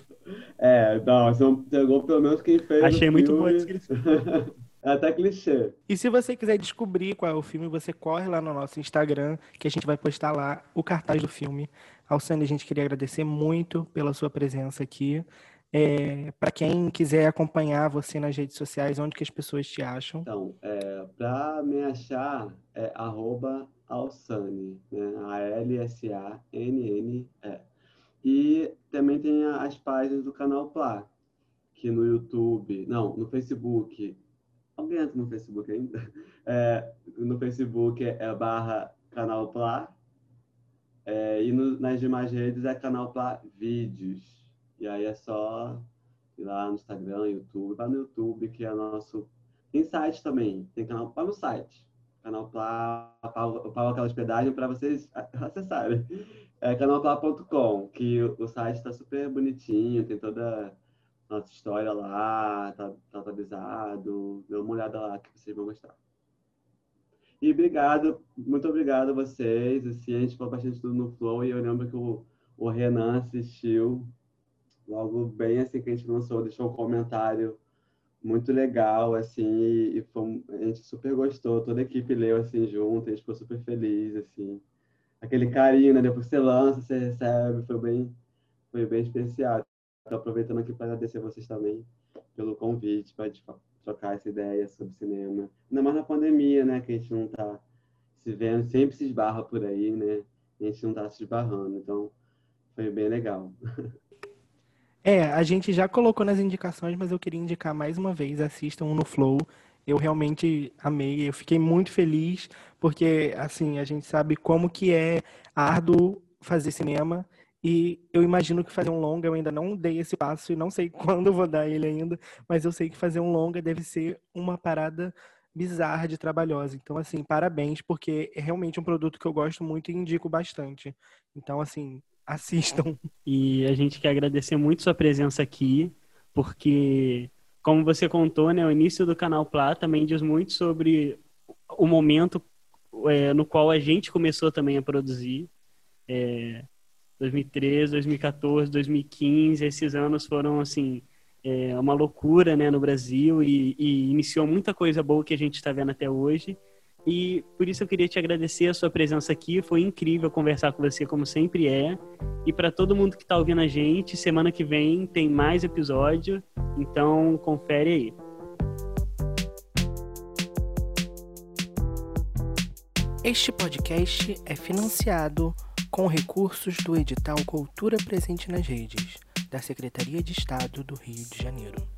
É, não, você não pegou pelo menos quem fez Achei o muito filme. boa a descrição. é até clichê. E se você quiser descobrir qual é o filme, você corre lá no nosso Instagram, que a gente vai postar lá o cartaz do filme. Alçane, a gente queria agradecer muito pela sua presença aqui. É, para quem quiser acompanhar você nas redes sociais, onde que as pessoas te acham? Então, é, para me achar, é arroba Alsane, né? A-L-S-A-N-N-E. E também tem as páginas do canal Plá, que no YouTube, não, no Facebook, alguém entra no Facebook ainda? É, no Facebook é barra canal Plá, é, e no, nas demais redes é canal Plá Vídeos. E aí é só ir lá no Instagram, YouTube, vai no YouTube, que é nosso. Tem site também, tem canal, vai no site. Canal Plá, eu pago aquela hospedagem para vocês acessarem. É canalplá.com, que o site está super bonitinho, tem toda a nossa história lá, tá, tá atualizado. Dê uma olhada lá que vocês vão gostar. E obrigado, muito obrigado a vocês. Assim, a gente falou bastante tudo no Flow e eu lembro que o, o Renan assistiu logo bem assim que a gente lançou, deixou um comentário muito legal, assim, e, foi, a gente super gostou, toda a equipe leu, assim, junto, a gente ficou super feliz, assim. Aquele carinho, né, depois que você lança, você recebe, foi bem, foi bem especial. Estou aproveitando aqui para agradecer vocês também pelo convite, para trocar essa ideia sobre cinema. Ainda mais na pandemia, né, que a gente não está se vendo, sempre se esbarra por aí, né, a gente não está se esbarrando, então foi bem legal. É, a gente já colocou nas indicações, mas eu queria indicar mais uma vez, assistam no Flow. Eu realmente amei, eu fiquei muito feliz, porque assim, a gente sabe como que é árduo fazer cinema. E eu imagino que fazer um longa, eu ainda não dei esse passo e não sei quando vou dar ele ainda, mas eu sei que fazer um longa deve ser uma parada bizarra de trabalhosa. Então, assim, parabéns, porque é realmente um produto que eu gosto muito e indico bastante. Então, assim, assistam. E a gente quer agradecer muito sua presença aqui, porque, como você contou, né, o início do canal Plá também diz muito sobre o momento é, no qual a gente começou também a produzir. É, 2013, 2014, 2015, esses anos foram assim é, uma loucura né, no Brasil e, e iniciou muita coisa boa que a gente está vendo até hoje. E por isso eu queria te agradecer a sua presença aqui. Foi incrível conversar com você, como sempre é. E para todo mundo que está ouvindo a gente, semana que vem tem mais episódio. Então, confere aí. Este podcast é financiado com recursos do edital Cultura Presente nas Redes, da Secretaria de Estado do Rio de Janeiro.